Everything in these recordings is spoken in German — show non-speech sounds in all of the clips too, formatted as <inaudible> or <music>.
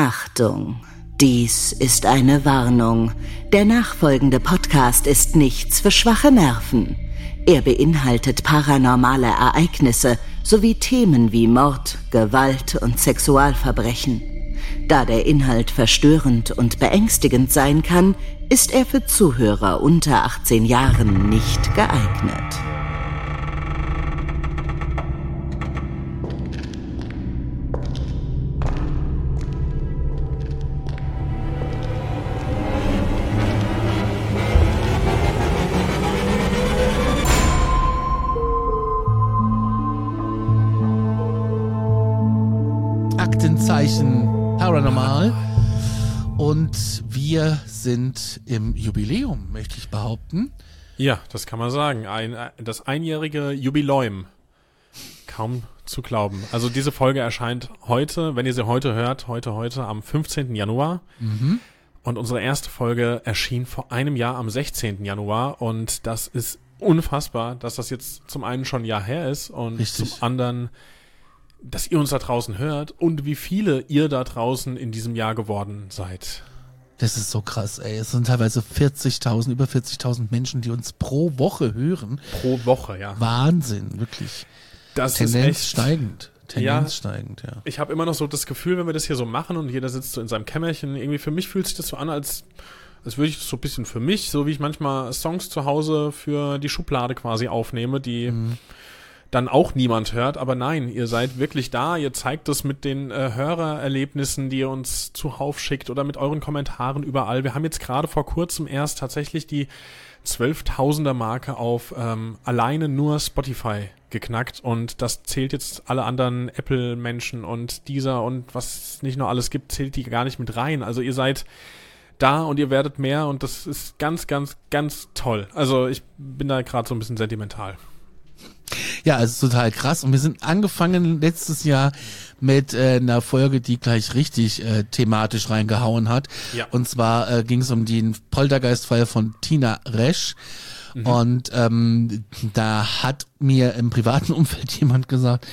Achtung, dies ist eine Warnung. Der nachfolgende Podcast ist nichts für schwache Nerven. Er beinhaltet paranormale Ereignisse sowie Themen wie Mord, Gewalt und Sexualverbrechen. Da der Inhalt verstörend und beängstigend sein kann, ist er für Zuhörer unter 18 Jahren nicht geeignet. Wir sind im Jubiläum, möchte ich behaupten. Ja, das kann man sagen. Ein, das einjährige Jubiläum. Kaum zu glauben. Also diese Folge erscheint heute, wenn ihr sie heute hört, heute, heute am 15. Januar. Und unsere erste Folge erschien vor einem Jahr am 16. Januar. Und das ist unfassbar, dass das jetzt zum einen schon ein Jahr her ist und Richtig. zum anderen, dass ihr uns da draußen hört und wie viele ihr da draußen in diesem Jahr geworden seid. Das ist so krass, ey. Es sind teilweise 40.000, über 40.000 Menschen, die uns pro Woche hören. Pro Woche, ja. Wahnsinn, wirklich. Das Tendenz ist echt steigend. Tendenz Ja. steigend, ja. ich habe immer noch so das Gefühl, wenn wir das hier so machen und jeder sitzt so in seinem Kämmerchen, irgendwie für mich fühlt sich das so an, als, als würde ich das so ein bisschen für mich, so wie ich manchmal Songs zu Hause für die Schublade quasi aufnehme, die dann auch niemand hört. Aber nein, ihr seid wirklich da, ihr zeigt das mit den äh, Hörererlebnissen, die ihr uns zuhauf schickt oder mit euren Kommentaren überall. Wir haben jetzt gerade vor kurzem erst tatsächlich die 12.000er Marke auf ähm, alleine nur Spotify geknackt und das zählt jetzt alle anderen Apple-Menschen und dieser und was es nicht noch alles gibt, zählt die gar nicht mit rein. Also ihr seid da und ihr werdet mehr und das ist ganz, ganz, ganz toll. Also ich bin da gerade so ein bisschen sentimental. Ja, es ist total krass. Und wir sind angefangen letztes Jahr mit äh, einer Folge, die gleich richtig äh, thematisch reingehauen hat. Ja. Und zwar äh, ging es um den Poltergeist-Fall von Tina Resch. Mhm. Und ähm, da hat mir im privaten <laughs> Umfeld jemand gesagt,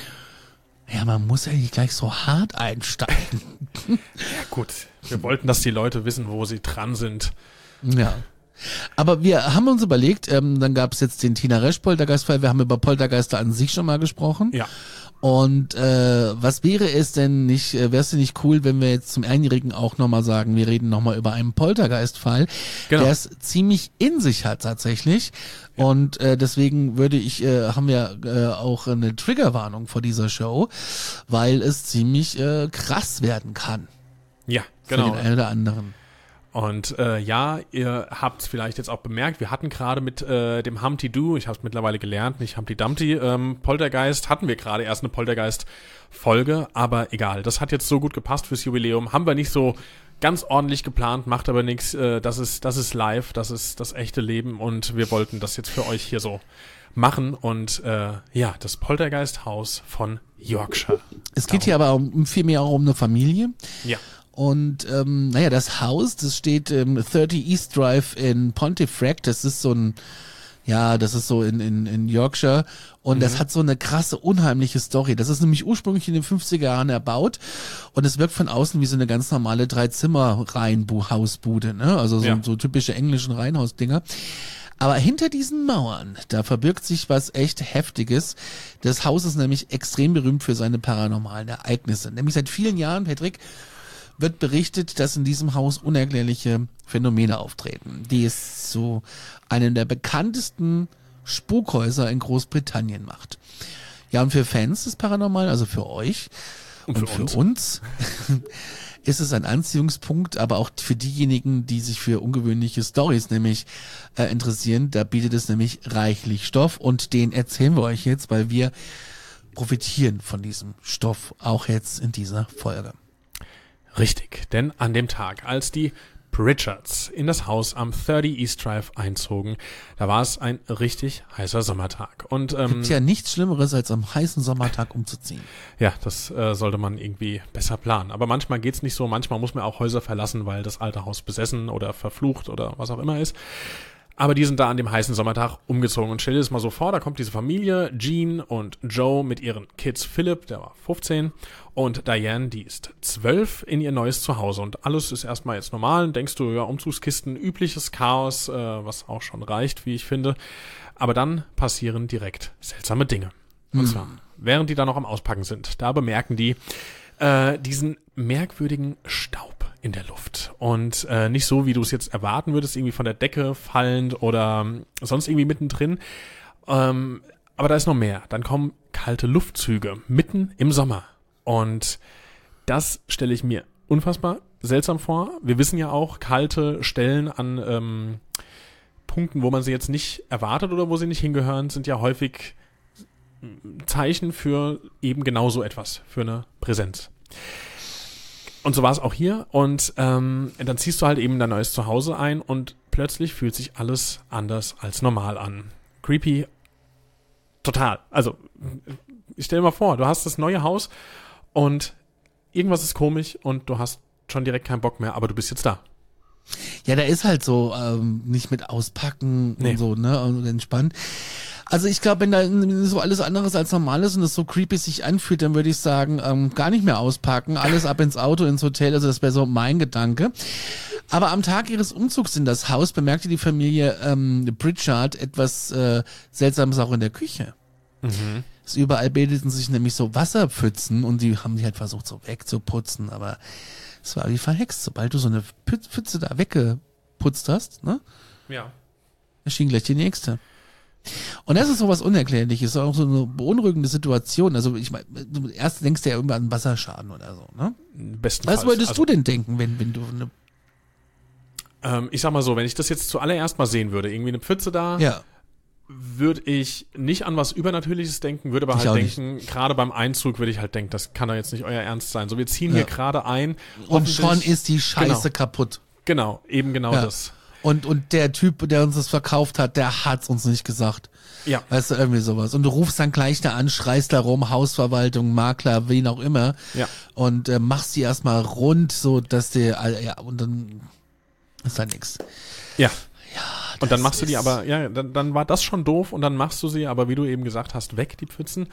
ja, man muss ja nicht gleich so hart einsteigen. <laughs> Gut, wir wollten, dass die Leute wissen, wo sie dran sind. Ja. Aber wir haben uns überlegt, ähm, dann gab es jetzt den Tina Resch Poltergeistfall, wir haben über Poltergeister an sich schon mal gesprochen. Ja. Und äh, was wäre es denn nicht, äh, wäre es denn nicht cool, wenn wir jetzt zum Einjährigen auch nochmal sagen, wir reden nochmal über einen Poltergeistfall, Genau. der es ziemlich in sich hat tatsächlich. Und äh, deswegen würde ich, äh, haben wir äh, auch eine Triggerwarnung vor dieser Show, weil es ziemlich äh, krass werden kann. Ja, Für genau. den einen oder anderen. Und äh, ja, ihr habt es vielleicht jetzt auch bemerkt, wir hatten gerade mit äh, dem Humpty Doo, ich habe es mittlerweile gelernt, nicht Humpty Dumpty, ähm, Poltergeist, hatten wir gerade erst eine Poltergeist-Folge, aber egal, das hat jetzt so gut gepasst fürs Jubiläum, haben wir nicht so ganz ordentlich geplant, macht aber nichts, äh, das ist, das ist live, das ist das echte Leben und wir wollten das jetzt für euch hier so machen und äh, ja, das Poltergeist-Haus von Yorkshire. Es geht hier aber um, vielmehr auch um eine Familie. Ja. Und ähm, naja, das Haus, das steht im 30 East Drive in Pontefract. Das ist so ein, ja, das ist so in, in, in Yorkshire. Und das hat so eine krasse, unheimliche Story. Das ist nämlich ursprünglich in den 50er Jahren erbaut. Und es wirkt von außen wie so eine ganz normale Drei-Zimmer-Reihenhausbude, ne? Also so, Ja. so typische englischen Reihenhausdinger. Aber hinter diesen Mauern, da verbirgt sich was echt Heftiges. Das Haus ist nämlich extrem berühmt für seine paranormalen Ereignisse. Nämlich seit vielen Jahren, Patrick, wird berichtet, dass in diesem Haus unerklärliche Phänomene auftreten, die es zu einem der bekanntesten Spukhäuser in Großbritannien macht. Ja, und für Fans des Paranormalen, also für euch und, für für, uns. uns, <laughs> ist es ein Anziehungspunkt, aber auch für diejenigen, die sich für ungewöhnliche Stories nämlich äh, interessieren, da bietet es nämlich reichlich Stoff und den erzählen wir euch jetzt, weil wir profitieren von diesem Stoff, auch jetzt in dieser Folge. Richtig, denn an dem Tag, als die Pritchards in das Haus am 30 East Drive einzogen. Da war es ein richtig heißer Sommertag. Und ähm, Gibt ja nichts Schlimmeres, als am heißen Sommertag umzuziehen. ja, das äh, sollte man irgendwie besser planen. Aber manchmal geht's nicht so. Manchmal muss man auch Häuser verlassen, weil das alte Haus besessen oder verflucht oder was auch immer ist. Aber die sind da an dem heißen Sommertag umgezogen. Und stell dir das mal so vor, da kommt diese Familie, Jean und Joe mit ihren Kids Philip, der war 15, und Diane, die ist 12, in ihr neues Zuhause. Und alles ist erstmal jetzt normal. Denkst du, ja, Umzugskisten, übliches Chaos, äh, was auch schon reicht, wie ich finde. Aber dann passieren direkt seltsame Dinge. Und zwar, während die da noch am Auspacken sind, da bemerken die äh, diesen merkwürdigen Staub in der Luft. Und äh, nicht so, wie du es jetzt erwarten würdest, irgendwie von der Decke fallend oder ähm, sonst irgendwie mittendrin. Ähm, aber da ist noch mehr. Dann kommen kalte Luftzüge mitten im Sommer. Und das stelle ich mir unfassbar seltsam vor. Wir wissen ja auch, kalte Stellen an ähm, Punkten, wo man sie jetzt nicht erwartet oder wo sie nicht hingehören, sind ja häufig Zeichen für eben genau so etwas, für eine Präsenz. Und so war es auch hier. Und ähm, dann ziehst du halt eben dein neues Zuhause ein und plötzlich fühlt sich alles anders als normal an. Creepy. Total. Also, ich stell dir mal vor, du hast das neue Haus und irgendwas ist komisch und du hast schon direkt keinen Bock mehr, aber du bist jetzt da. Ja, da ist halt so, ähm, nicht mit auspacken Nee. und so, ne, und entspannt. Also ich glaube, wenn da so alles anderes als normal ist und es so creepy sich anfühlt, dann würde ich sagen, ähm, gar nicht mehr auspacken, alles ab ins Auto, ins Hotel, also das wäre so mein Gedanke. Aber am Tag ihres Umzugs in das Haus bemerkte die Familie ähm, Pritchard etwas äh, Seltsames auch in der Küche. Es überall bildeten sich nämlich so Wasserpfützen und die haben die halt versucht so wegzuputzen, aber es war wie verhext. Sobald du so eine Pfütze da weggeputzt hast, ne, Ja. erschien gleich die nächste. Und das ist sowas Unerklärliches, auch so eine beunruhigende Situation. Also ich meine, du erst denkst du ja immer an Wasserschaden oder so, ne? Bestenfalls. Was wolltest Also, du denn denken, wenn, wenn du eine, Ähm, ich sag mal so, wenn ich das jetzt zuallererst mal sehen würde, irgendwie eine Pfütze da, ja, würde ich nicht an was Übernatürliches denken, würde aber Ich halt nicht. denken, gerade beim Einzug würde ich halt denken, das kann doch jetzt nicht euer Ernst sein. So, wir ziehen Ja. hier gerade ein. und schon ist die Scheiße Genau. kaputt. Genau, eben genau Ja. das. Und, und der Typ, der uns das verkauft hat, der hat's uns nicht gesagt. Ja. Weißt du, irgendwie sowas. Und du rufst dann gleich da an, schreist da rum, Hausverwaltung, Makler, wen auch immer. Ja. Und äh, machst die erstmal rund, so dass der, äh, ja, und dann ist da nix. Ja. Und dann machst du die aber, ja, dann, dann war das schon doof und dann machst du sie aber, wie du eben gesagt hast, weg, die Pfützen.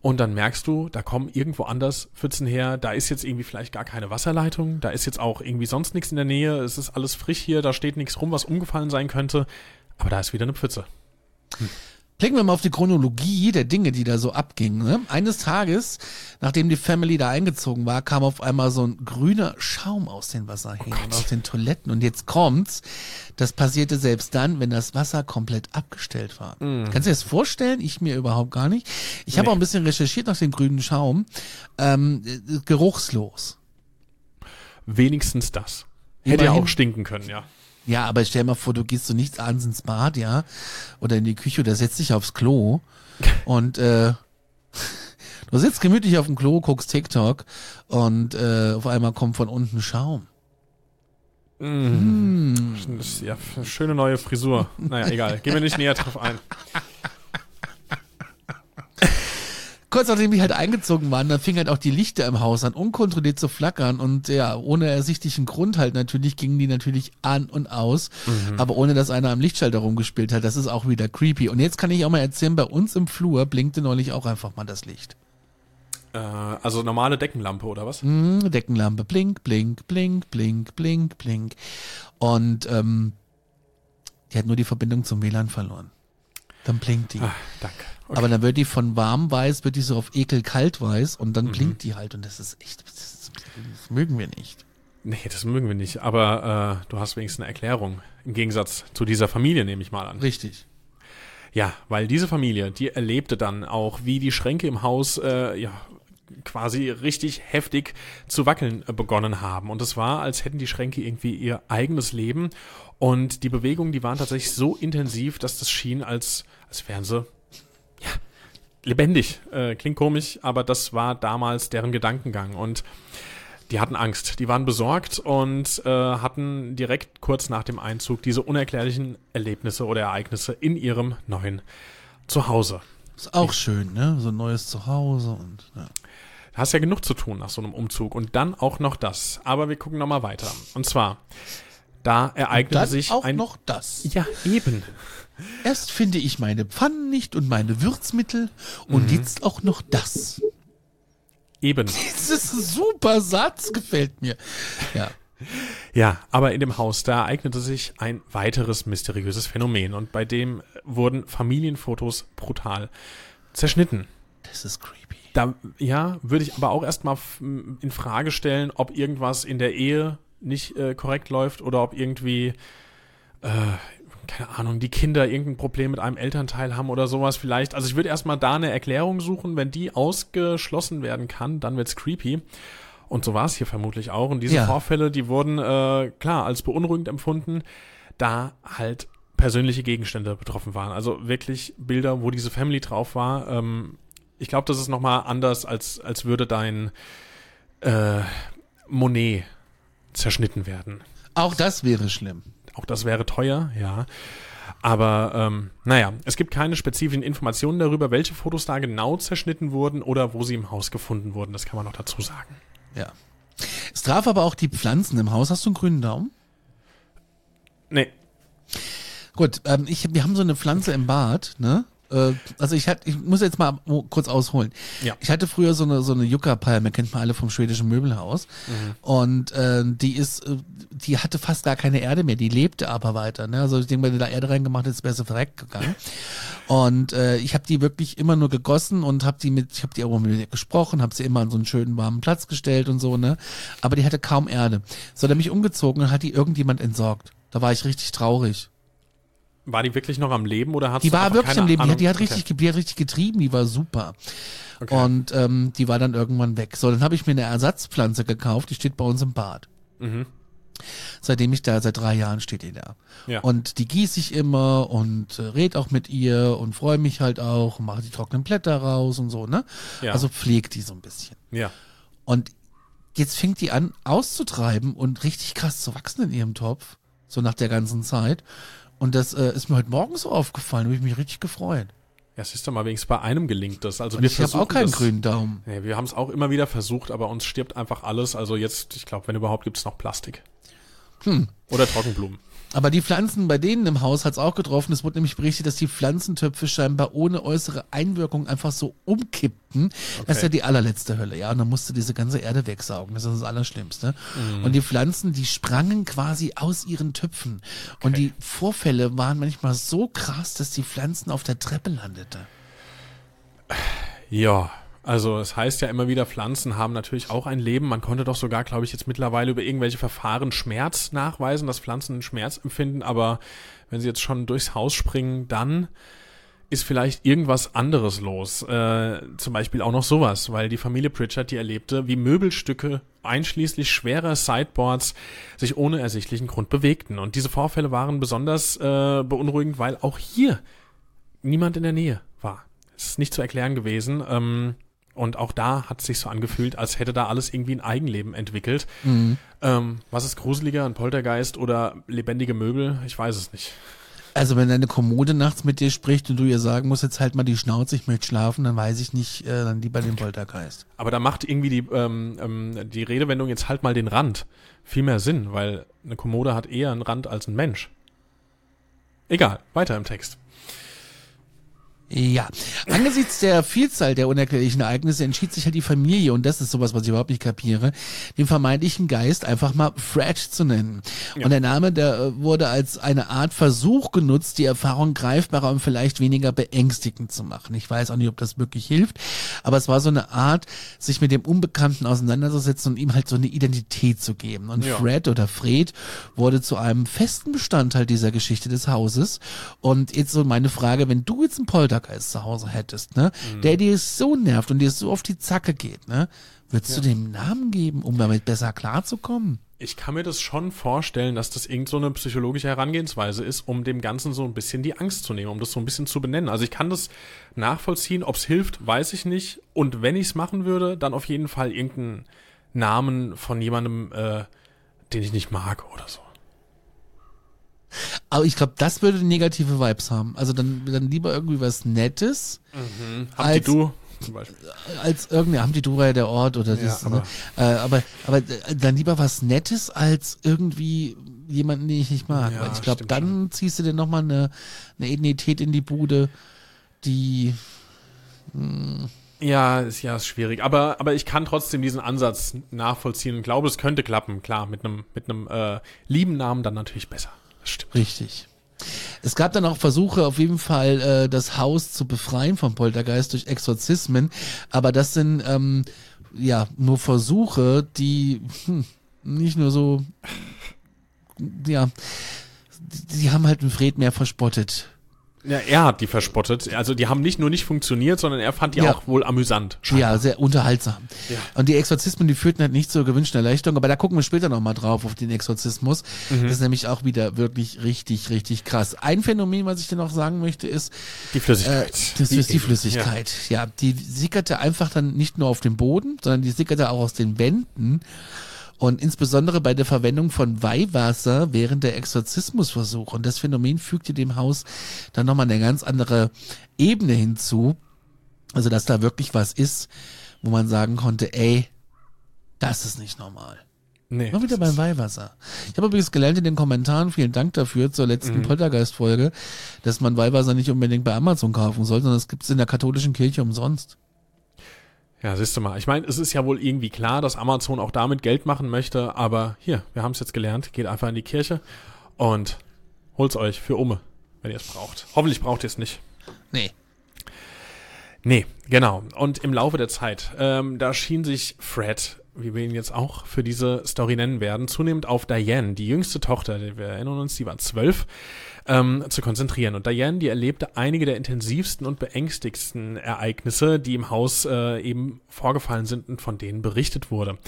Und dann merkst du, da kommen irgendwo anders Pfützen her, da ist jetzt irgendwie vielleicht gar keine Wasserleitung, da ist jetzt auch irgendwie sonst nichts in der Nähe, es ist alles frisch hier, da steht nichts rum, was umgefallen sein könnte, aber da ist wieder eine Pfütze. Blicken wir mal auf die Chronologie der Dinge, die da so abgingen. Ne? Eines Tages, nachdem die Family da eingezogen war, kam auf einmal so ein grüner Schaum aus den Wasserhähnen und aus den Toiletten. Und jetzt kommt's. Das passierte selbst dann, wenn das Wasser komplett abgestellt war. Kannst du dir das vorstellen? Ich mir überhaupt gar nicht. Ich habe Nee. auch ein bisschen recherchiert nach dem grünen Schaum. Ähm, äh, geruchslos. Wenigstens das. Hätte ja auch stinken können, ja. Ja, aber stell mal vor, du gehst so nichts abends ins Bad, ja, oder in die Küche oder setzt dich aufs Klo <laughs> und äh, du sitzt gemütlich auf dem Klo, guckst TikTok und äh, auf einmal kommt von unten Schaum. Das ist ja schöne neue Frisur. Naja, egal. Gehen wir nicht näher drauf ein. <laughs> Kurz nachdem die halt eingezogen waren, dann fing halt auch die Lichter im Haus an, unkontrolliert zu flackern und ja, ohne ersichtlichen Grund halt natürlich, gingen die natürlich an und aus, aber ohne dass einer am Lichtschalter rumgespielt hat. Das ist auch wieder creepy. Und jetzt kann ich auch mal erzählen, bei uns im Flur blinkte neulich auch einfach mal das Licht. Äh, also normale Deckenlampe oder was? Hm, Deckenlampe, blink, blink, blink, blink, blink, blink. Und ähm, die hat nur die Verbindung zum WLAN verloren. Dann blinkt die. Ah, danke. Okay. Aber dann wird die von warm-weiß, wird die so auf ekel-kalt-weiß und Mhm. dann blinkt die halt und das ist echt, das, das mögen wir nicht. Nee, das mögen wir nicht. Aber äh, du hast wenigstens eine Erklärung. Im Gegensatz zu dieser Familie, nehme ich mal an. Richtig. Ja, weil diese Familie, die erlebte dann auch, wie die Schränke im Haus äh, ja quasi richtig heftig zu wackeln äh, begonnen haben. Und es war, als hätten die Schränke irgendwie ihr eigenes Leben. Und die Bewegungen, die waren tatsächlich so intensiv, dass das schien, als, als wären sie lebendig. Äh, klingt komisch, aber das war damals deren Gedankengang. Und die hatten Angst, die waren besorgt und äh, hatten direkt kurz nach dem Einzug diese unerklärlichen Erlebnisse oder Ereignisse in ihrem neuen Zuhause. Ist auch schön, ne? So ein neues Zuhause und ja. Hast ja genug zu tun nach so einem Umzug und dann auch noch das. Aber wir gucken noch mal weiter. Und zwar, da ereignete Dann sich auch ein noch das. ja eben. Erst finde ich meine Pfannen nicht und meine Würzmittel und Mhm. jetzt auch noch das. Eben. <laughs> Ein super Satz, gefällt mir. Ja. Ja, aber in dem Haus, da ereignete sich ein weiteres mysteriöses Phänomen und bei dem wurden Familienfotos brutal zerschnitten. Das ist creepy. Da, ja, würde ich aber auch erstmal in Frage stellen, ob irgendwas in der Ehe nicht äh, korrekt läuft oder ob irgendwie, äh, keine Ahnung, die Kinder irgendein Problem mit einem Elternteil haben oder sowas vielleicht. Also ich würde erstmal da eine Erklärung suchen. Wenn die ausgeschlossen werden kann, dann wird's creepy. Und so war es hier vermutlich auch. Und diese Ja. Vorfälle, die wurden äh, klar als beunruhigend empfunden, da halt persönliche Gegenstände betroffen waren. Also wirklich Bilder, wo diese Family drauf war. Ähm, ich glaube, das ist nochmal anders, als, als würde dein äh, Monet zerschnitten werden. Auch das wäre schlimm. Auch das wäre teuer, ja. Aber ähm, naja, es gibt keine spezifischen Informationen darüber, welche Fotos da genau zerschnitten wurden oder wo sie im Haus gefunden wurden. Das kann man noch dazu sagen. Ja. Es traf aber auch die Pflanzen im Haus. Hast du einen grünen Daumen? Nee, Gut, ähm, ich, wir haben so eine Pflanze im Bad, ne? Äh, Also ich hatte, ich muss jetzt mal kurz ausholen. Ja. Ich hatte früher so eine so eine Yucca-Palme, kennt man alle vom schwedischen Möbelhaus. Und äh, die ist, äh, die hatte fast gar keine Erde mehr, die lebte aber weiter. Ne? Also ich denke, wenn du da Erde reingemacht hättest, wäre sie verreckt gegangen. <laughs> Und äh, ich habe die wirklich immer nur gegossen und habe die mit, ich habe die auch mit ihr gesprochen, habe sie immer an so einen schönen warmen Platz gestellt und so, ne? Aber die hatte kaum Erde. So, dann bin ich umgezogen und hat die irgendjemand entsorgt. Da war ich richtig traurig. War die wirklich noch am Leben oder hat Die war wirklich am Leben. Die hat, die hat richtig, die hat richtig getrieben. Die war super. Okay. Und ähm, die war dann irgendwann weg. So, dann habe ich mir eine Ersatzpflanze gekauft. Die steht bei uns im Bad. Mhm. Seitdem ich da, seit drei Jahren steht die da. Ja. Und die gieße ich immer und äh, red auch mit ihr und freue mich halt auch und mache die trockenen Blätter raus und so, ne? Ja. Also pflegt die so ein bisschen. Ja. Und jetzt fängt die an auszutreiben und richtig krass zu wachsen in ihrem Topf. So nach der ganzen Zeit. Und das äh, ist mir heute Morgen so aufgefallen. Da habe ich mich richtig gefreut. Ja, siehst du mal, wenigstens bei einem gelingt das. Also Und wir ich habe auch keinen das, grünen Daumen. Nee, wir haben es auch immer wieder versucht, aber uns stirbt einfach alles. Also jetzt, ich glaube, wenn überhaupt, gibt's noch Plastik. Hm. Oder Trockenblumen. Aber die Pflanzen bei denen im Haus hat's auch getroffen. Es wurde nämlich berichtet, dass die Pflanzentöpfe scheinbar ohne äußere Einwirkung einfach so umkippten. Das ist ja die allerletzte Hölle, ja. Und dann musste diese ganze Erde wegsaugen. Das ist das Allerschlimmste. Und die Pflanzen, die sprangen quasi aus ihren Töpfen. Und die Vorfälle waren manchmal so krass, dass die Pflanzen auf der Treppe landeten. Ja, also es heißt ja immer wieder, Pflanzen haben natürlich auch ein Leben. Man konnte doch sogar, glaube ich, jetzt mittlerweile über irgendwelche Verfahren Schmerz nachweisen, dass Pflanzen einen Schmerz empfinden. Aber wenn sie jetzt schon durchs Haus springen, dann ist vielleicht irgendwas anderes los. Äh, zum Beispiel auch noch sowas, weil die Familie Pritchard, die erlebte, wie Möbelstücke einschließlich schwerer Sideboards sich ohne ersichtlichen Grund bewegten. Und diese Vorfälle waren besonders äh, beunruhigend, weil auch hier niemand in der Nähe war. Es ist nicht zu erklären gewesen. Ähm, und auch da hat es sich so angefühlt, als hätte da alles irgendwie ein Eigenleben entwickelt. Ähm, was ist gruseliger, ein Poltergeist oder lebendige Möbel? Ich weiß es nicht. Also wenn deine Kommode nachts mit dir spricht und du ihr sagen musst, jetzt halt mal die Schnauze, ich möchte schlafen, dann weiß ich nicht, äh, dann lieber den Poltergeist. Aber da macht irgendwie die, ähm, ähm, die Redewendung jetzt halt mal den Rand viel mehr Sinn, weil eine Kommode hat eher einen Rand als ein Mensch. Egal, weiter im Text. Ja, angesichts der Vielzahl der unerklärlichen Ereignisse entschied sich halt die Familie, und das ist sowas, was ich überhaupt nicht kapiere, den vermeintlichen Geist einfach mal Fred zu nennen. Und der Name, der äh, wurde als eine Art Versuch genutzt, die Erfahrung greifbarer und vielleicht weniger beängstigend zu machen. Ich weiß auch nicht, ob das wirklich hilft, aber es war so eine Art, sich mit dem Unbekannten auseinanderzusetzen und ihm halt so eine Identität zu geben. Und Ja. Fred oder Fred wurde zu einem festen Bestandteil dieser Geschichte des Hauses. Und jetzt so meine Frage, wenn du jetzt einen Poltergeist zu Hause hättest, ne, der dir so nervt und dir so auf die Zacke geht, ne, Würdest du dem Namen geben, um damit besser klarzukommen? Ich kann mir das schon vorstellen, dass das irgend so eine psychologische Herangehensweise ist, um dem Ganzen so ein bisschen die Angst zu nehmen, um das so ein bisschen zu benennen. Also ich kann das nachvollziehen, ob es hilft, weiß ich nicht. Und wenn ich es machen würde, dann auf jeden Fall irgendeinen Namen von jemandem, äh, den ich nicht mag oder so. Aber ich glaube, das würde negative Vibes haben. Also dann, dann lieber irgendwie was Nettes. Mhm. Als- Hamdi du zum Beispiel. als irgendeine Hamdidura ja der Ort oder das, Ja, ne? äh, aber aber äh, dann lieber was Nettes als irgendwie jemanden, den ich nicht mag. Ja, ich glaube, dann ziehst du dir nochmal eine, eine Identität in die Bude, die Ja, ist ja ist schwierig. Aber, aber ich kann trotzdem diesen Ansatz nachvollziehen und glaube, es könnte klappen. Klar, mit einem mit einem äh, lieben Namen dann natürlich besser. Stimmt. richtig. Es gab dann auch Versuche, auf jeden Fall äh, das Haus zu befreien vom Poltergeist durch Exorzismen, aber das sind ähm, ja nur Versuche, die hm, nicht nur so, ja, die, die haben halt den Fred mehr verspottet. Ja, er hat die verspottet. Also die haben nicht nur nicht funktioniert, sondern er fand die Ja. auch wohl amüsant. Ja, sehr unterhaltsam. Ja. Und die Exorzismen, die führten halt nicht zur gewünschten Erleichterung, aber da gucken wir später nochmal drauf auf den Exorzismus. Mhm. Das ist nämlich auch wieder wirklich richtig, richtig krass. Ein Phänomen, was ich dir noch sagen möchte, ist, Die äh, Flüssigkeit. das ist die. Flüssigkeit. Ja. die sickerte einfach dann nicht nur auf dem Boden, sondern die sickerte auch aus den Wänden. Und insbesondere bei der Verwendung von Weihwasser während der Exorzismusversuche. Und das Phänomen fügte dem Haus dann nochmal eine ganz andere Ebene hinzu. Also, dass da wirklich was ist, wo man sagen konnte, ey, das ist nicht normal. Nee. Mal wieder beim Weihwasser. Ich habe übrigens gelernt in den Kommentaren, vielen Dank dafür, zur Mhm. letzten Poltergeist-Folge, dass man Weihwasser nicht unbedingt bei Amazon kaufen soll, sondern es gibt es in der katholischen Kirche umsonst. Ja, siehst du mal. Ich meine, es ist ja wohl irgendwie klar, dass Amazon auch damit Geld machen möchte, aber hier, wir haben es jetzt gelernt. Geht einfach in die Kirche und holt's euch für Umme, wenn ihr es braucht. Hoffentlich braucht ihr es nicht. Nee. Nee, genau. Und im Laufe der Zeit, ähm, da schien sich Fred, wie wir ihn jetzt auch für diese Story nennen werden, zunehmend auf Diane, die jüngste Tochter, wir erinnern uns, die war zwölf, ähm, zu konzentrieren. Und Diane, die erlebte einige der intensivsten und beängstigsten Ereignisse, die im Haus äh, eben vorgefallen sind und von denen berichtet wurde.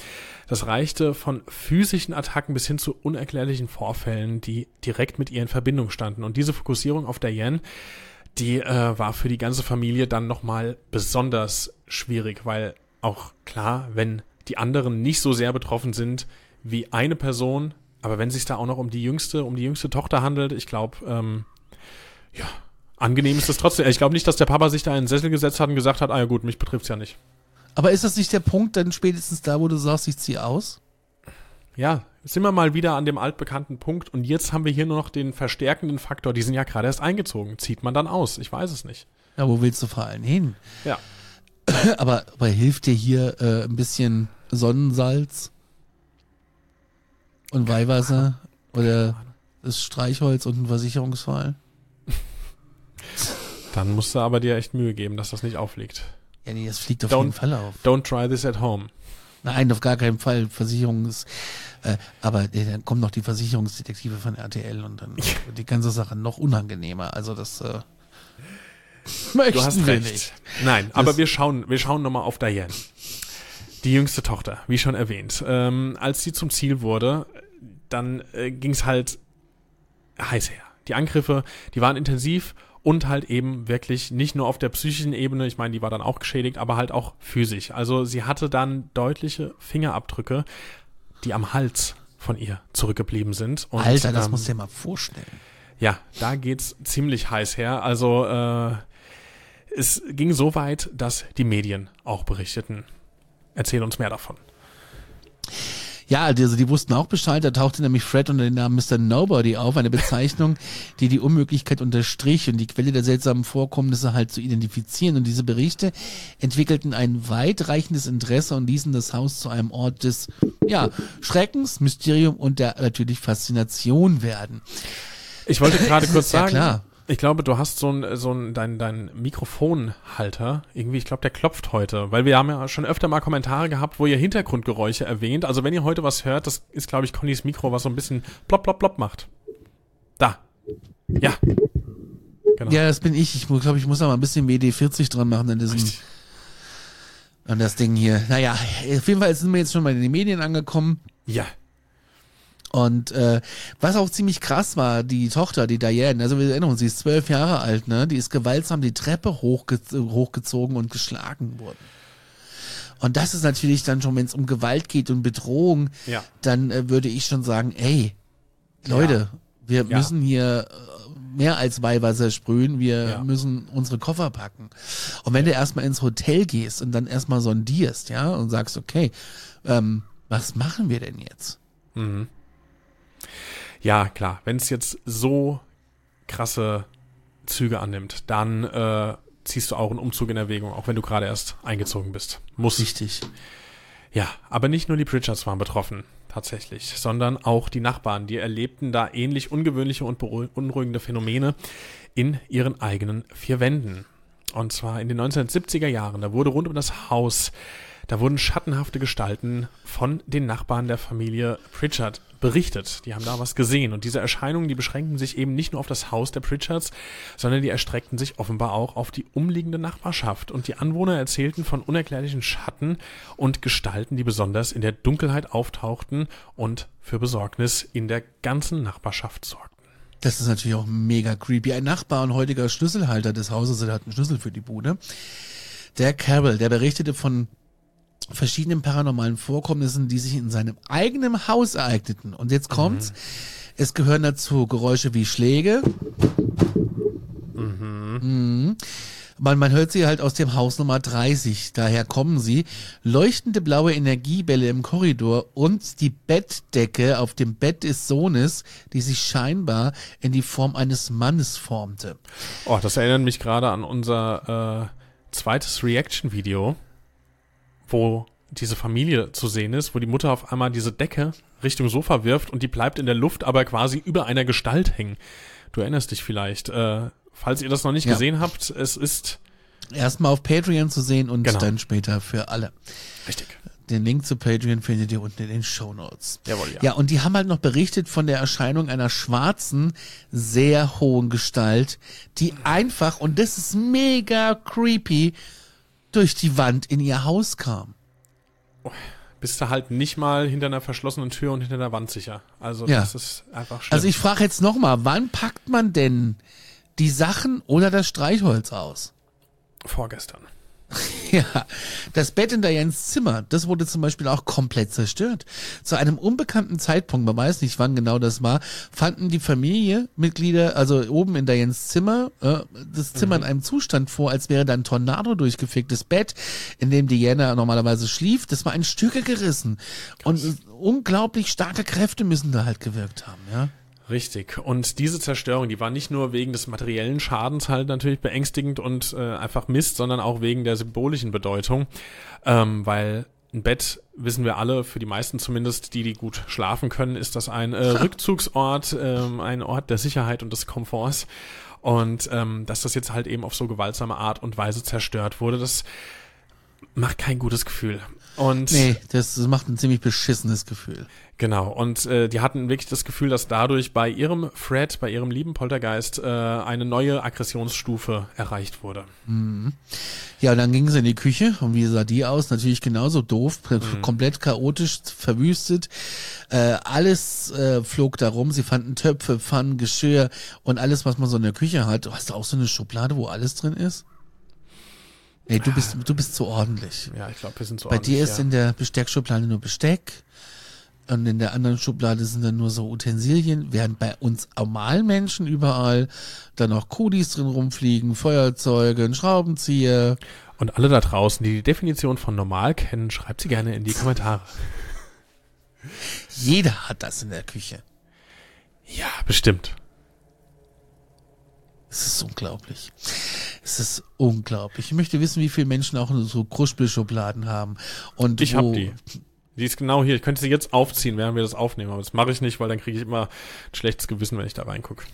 Das reichte von physischen Attacken bis hin zu unerklärlichen Vorfällen, die direkt mit ihr in Verbindung standen. Und diese Fokussierung auf Diane, die äh, war für die ganze Familie dann nochmal besonders schwierig, weil auch klar, wenn die anderen nicht so sehr betroffen sind wie eine Person, aber wenn es sich da auch noch um die jüngste, um die jüngste Tochter handelt, ich glaube, ähm, ja, angenehm ist das trotzdem. Ich glaube nicht, dass der Papa sich da in den Sessel gesetzt hat und gesagt hat, ah ja gut, mich betrifft's ja nicht. Aber ist das nicht der Punkt dann spätestens da, wo du sagst, ich ziehe aus? Ja, sind wir mal wieder an dem altbekannten Punkt und jetzt haben wir hier nur noch den verstärkenden Faktor, die sind ja gerade erst eingezogen. Zieht man dann aus? Ich weiß es nicht. Ja, wo willst du vor allem hin? Ja. aber, aber hilft dir hier äh, ein bisschen Sonnensalz und Weihwasser oder das Streichholz und ein Versicherungsfall? Dann musst du aber dir echt Mühe geben, dass das nicht aufliegt. Ja, nee, das fliegt auf Don't- jeden Fall auf. Don't try this at home. Nein, auf gar keinen Fall. Versicherung ist, äh, aber äh, dann kommen noch die Versicherungsdetektive von RTL und dann wird die ganze Sache noch unangenehmer. Also das äh, möchten Du hast wir recht. nicht. Nein, aber wir schauen, wir schauen nochmal auf Diane. Die jüngste Tochter, wie schon erwähnt. Ähm, als sie zum Ziel wurde, dann äh, ging es halt heiß her. Die Angriffe, die waren intensiv und halt eben wirklich nicht nur auf der psychischen Ebene, ich meine, die war dann auch geschädigt, aber halt auch physisch. Also sie hatte dann deutliche Fingerabdrücke, die am Hals von ihr zurückgeblieben sind. Und, Alter, das ähm, musst du dir mal vorstellen. ja, da geht's ziemlich heiß her. Also äh, es ging so weit, dass die Medien auch berichteten. Erzähl uns mehr davon. Ja, also die wussten auch Bescheid. Da tauchte nämlich Fred unter dem Namen Mr. Nobody auf, eine Bezeichnung, <laughs> die die Unmöglichkeit unterstrich und die Quelle der seltsamen Vorkommnisse halt zu identifizieren. Und diese Berichte entwickelten ein weitreichendes Interesse und ließen das Haus zu einem Ort des, ja, Schreckens, Mysterium und der natürlich Faszination werden. Ich wollte gerade <laughs> kurz ja sagen, klar. Ich glaube, du hast so ein, so ein, dein, dein Mikrofonhalter, irgendwie, ich glaube, der klopft heute, weil wir haben ja schon öfter mal Kommentare gehabt, wo ihr Hintergrundgeräusche erwähnt. Also wenn ihr heute was hört, das ist, glaube ich, Connys Mikro, was so ein bisschen plopp, plopp, plopp macht. Da. Ja. Genau. Ja, das bin ich. Ich glaube, ich muss da mal ein bisschen WD-40 dran machen an diesem, Richtig. Und das Ding hier, naja, auf jeden Fall sind wir jetzt schon mal in den Medien angekommen. Ja. Und äh, was auch ziemlich krass war, die Tochter, die Diane, also wir erinnern uns, sie ist zwölf Jahre alt, ne? Die ist gewaltsam die Treppe hochge hochgezogen und geschlagen worden. Und das ist natürlich dann schon, wenn es um Gewalt geht und Bedrohung, Ja. dann äh, würde ich schon sagen, ey, Leute, wir Ja. müssen hier äh, mehr als Weihwasser sprühen, wir Ja. müssen unsere Koffer packen. Und wenn du erstmal ins Hotel gehst und dann erstmal sondierst, ja, und sagst, okay, ähm, was machen wir denn jetzt? Ja, klar. Wenn es jetzt so krasse Züge annimmt, dann äh, ziehst du auch einen Umzug in Erwägung, auch wenn du gerade erst eingezogen bist. Muss. Richtig. Ja, aber nicht nur die Pritchards waren betroffen, tatsächlich, sondern auch die Nachbarn, die erlebten da ähnlich ungewöhnliche und beunruhigende Phänomene in ihren eigenen vier Wänden. Und zwar in den 1970er Jahren, da wurde rund um das Haus, da wurden schattenhafte Gestalten von den Nachbarn der Familie Pritchard berichtet. Die haben da was gesehen. Und diese Erscheinungen, die beschränken sich eben nicht nur auf das Haus der Pritchards, sondern die erstreckten sich offenbar auch auf die umliegende Nachbarschaft. Und die Anwohner erzählten von unerklärlichen Schatten und Gestalten, die besonders in der Dunkelheit auftauchten und für Besorgnis in der ganzen Nachbarschaft sorgten. Das ist natürlich auch mega creepy. Ein Nachbar und heutiger Schlüsselhalter des Hauses, der hat einen Schlüssel für die Bude. Der Carroll, der berichtete von verschiedenen paranormalen Vorkommnissen, die sich in seinem eigenen Haus ereigneten. Und jetzt kommt's. Es gehören dazu Geräusche wie Schläge. Mhm. Man, man hört sie halt aus dem Haus Nummer 30. Daher kommen sie. Leuchtende blaue Energiebälle im Korridor und die Bettdecke auf dem Bett des Sohnes, die sich scheinbar in die Form eines Mannes formte. Oh, das erinnert mich gerade an unser äh, zweites Reaction-Video, wo diese Familie zu sehen ist, wo die Mutter auf einmal diese Decke Richtung Sofa wirft und die bleibt in der Luft, aber quasi über einer Gestalt hängen. Du erinnerst dich vielleicht. Äh, falls ihr das noch nicht Ja. gesehen habt, es ist Erstmal auf Patreon zu sehen und Genau. dann später für alle. richtig. Den Link zu Patreon findet ihr unten in den Show Notes. Jawohl, ja. Ja, und die haben halt noch berichtet von der Erscheinung einer schwarzen, sehr hohen Gestalt, die einfach, und das ist mega creepy, durch die Wand in ihr Haus kam. Bist du halt nicht mal hinter einer verschlossenen Tür und hinter einer Wand sicher. Also Ja. das ist einfach schlimm. Also ich frage jetzt nochmal, wann packt man denn die Sachen oder das Streichholz aus? Vorgestern. <laughs> Ja, das Bett in Dianes Zimmer, das wurde zum Beispiel auch komplett zerstört. Zu einem unbekannten Zeitpunkt, man weiß nicht, wann genau das war, fanden die Familienmitglieder, also oben in Dianes Zimmer, äh, das Zimmer in einem Zustand vor, als wäre da ein Tornado durchgefickt. Das Bett, in dem Diana normalerweise schlief, das war in Stücke gerissen. Und unglaublich starke Kräfte müssen da halt gewirkt haben, ja. Richtig. Und diese Zerstörung, die war nicht nur wegen des materiellen Schadens halt natürlich beängstigend und äh, einfach Mist, sondern auch wegen der symbolischen Bedeutung, ähm, weil ein Bett, wissen wir alle, für die meisten zumindest, die, die gut schlafen können, ist das ein äh, <laughs> Rückzugsort, ähm, ein Ort der Sicherheit und des Komforts. Und ähm, dass das jetzt halt eben auf so gewaltsame Art und Weise zerstört wurde, das macht kein gutes Gefühl. Und Nee, das macht ein ziemlich beschissenes Gefühl. Genau, und äh, die hatten wirklich das Gefühl, dass dadurch bei ihrem Fred, bei ihrem lieben Poltergeist, äh, eine neue Aggressionsstufe erreicht wurde. Ja, und dann gingen sie in die Küche und wie sah die aus? Natürlich genauso doof, komplett chaotisch, verwüstet. Äh, alles äh, flog da rum. Sie fanden Töpfe, Pfannen, Geschirr und alles, was man so in der Küche hat. Hast du auch so eine Schublade, wo alles drin ist? Ey, du bist, du bist so ordentlich. Ja, ich glaube, wir sind so Bei dir ordentlich, ist ja. in der Besteckschublade nur Besteck und in der anderen Schublade sind dann nur so Utensilien, während bei uns normalen Menschen überall dann noch Kudis drin rumfliegen, Feuerzeuge, ein Schraubenzieher. Und alle da draußen, die die Definition von normal kennen, schreibt sie gerne in die Kommentare. Jeder hat das in der Küche. Ja, bestimmt. Es ist unglaublich. Es ist unglaublich. Ich möchte wissen, wie viele Menschen auch so Kruspelschubladen haben. Und Ich wo, hab die. Die ist genau hier. Ich könnte sie jetzt aufziehen, während wir das aufnehmen, aber das mache ich nicht, weil dann kriege ich immer ein schlechtes Gewissen, wenn ich da reingucke.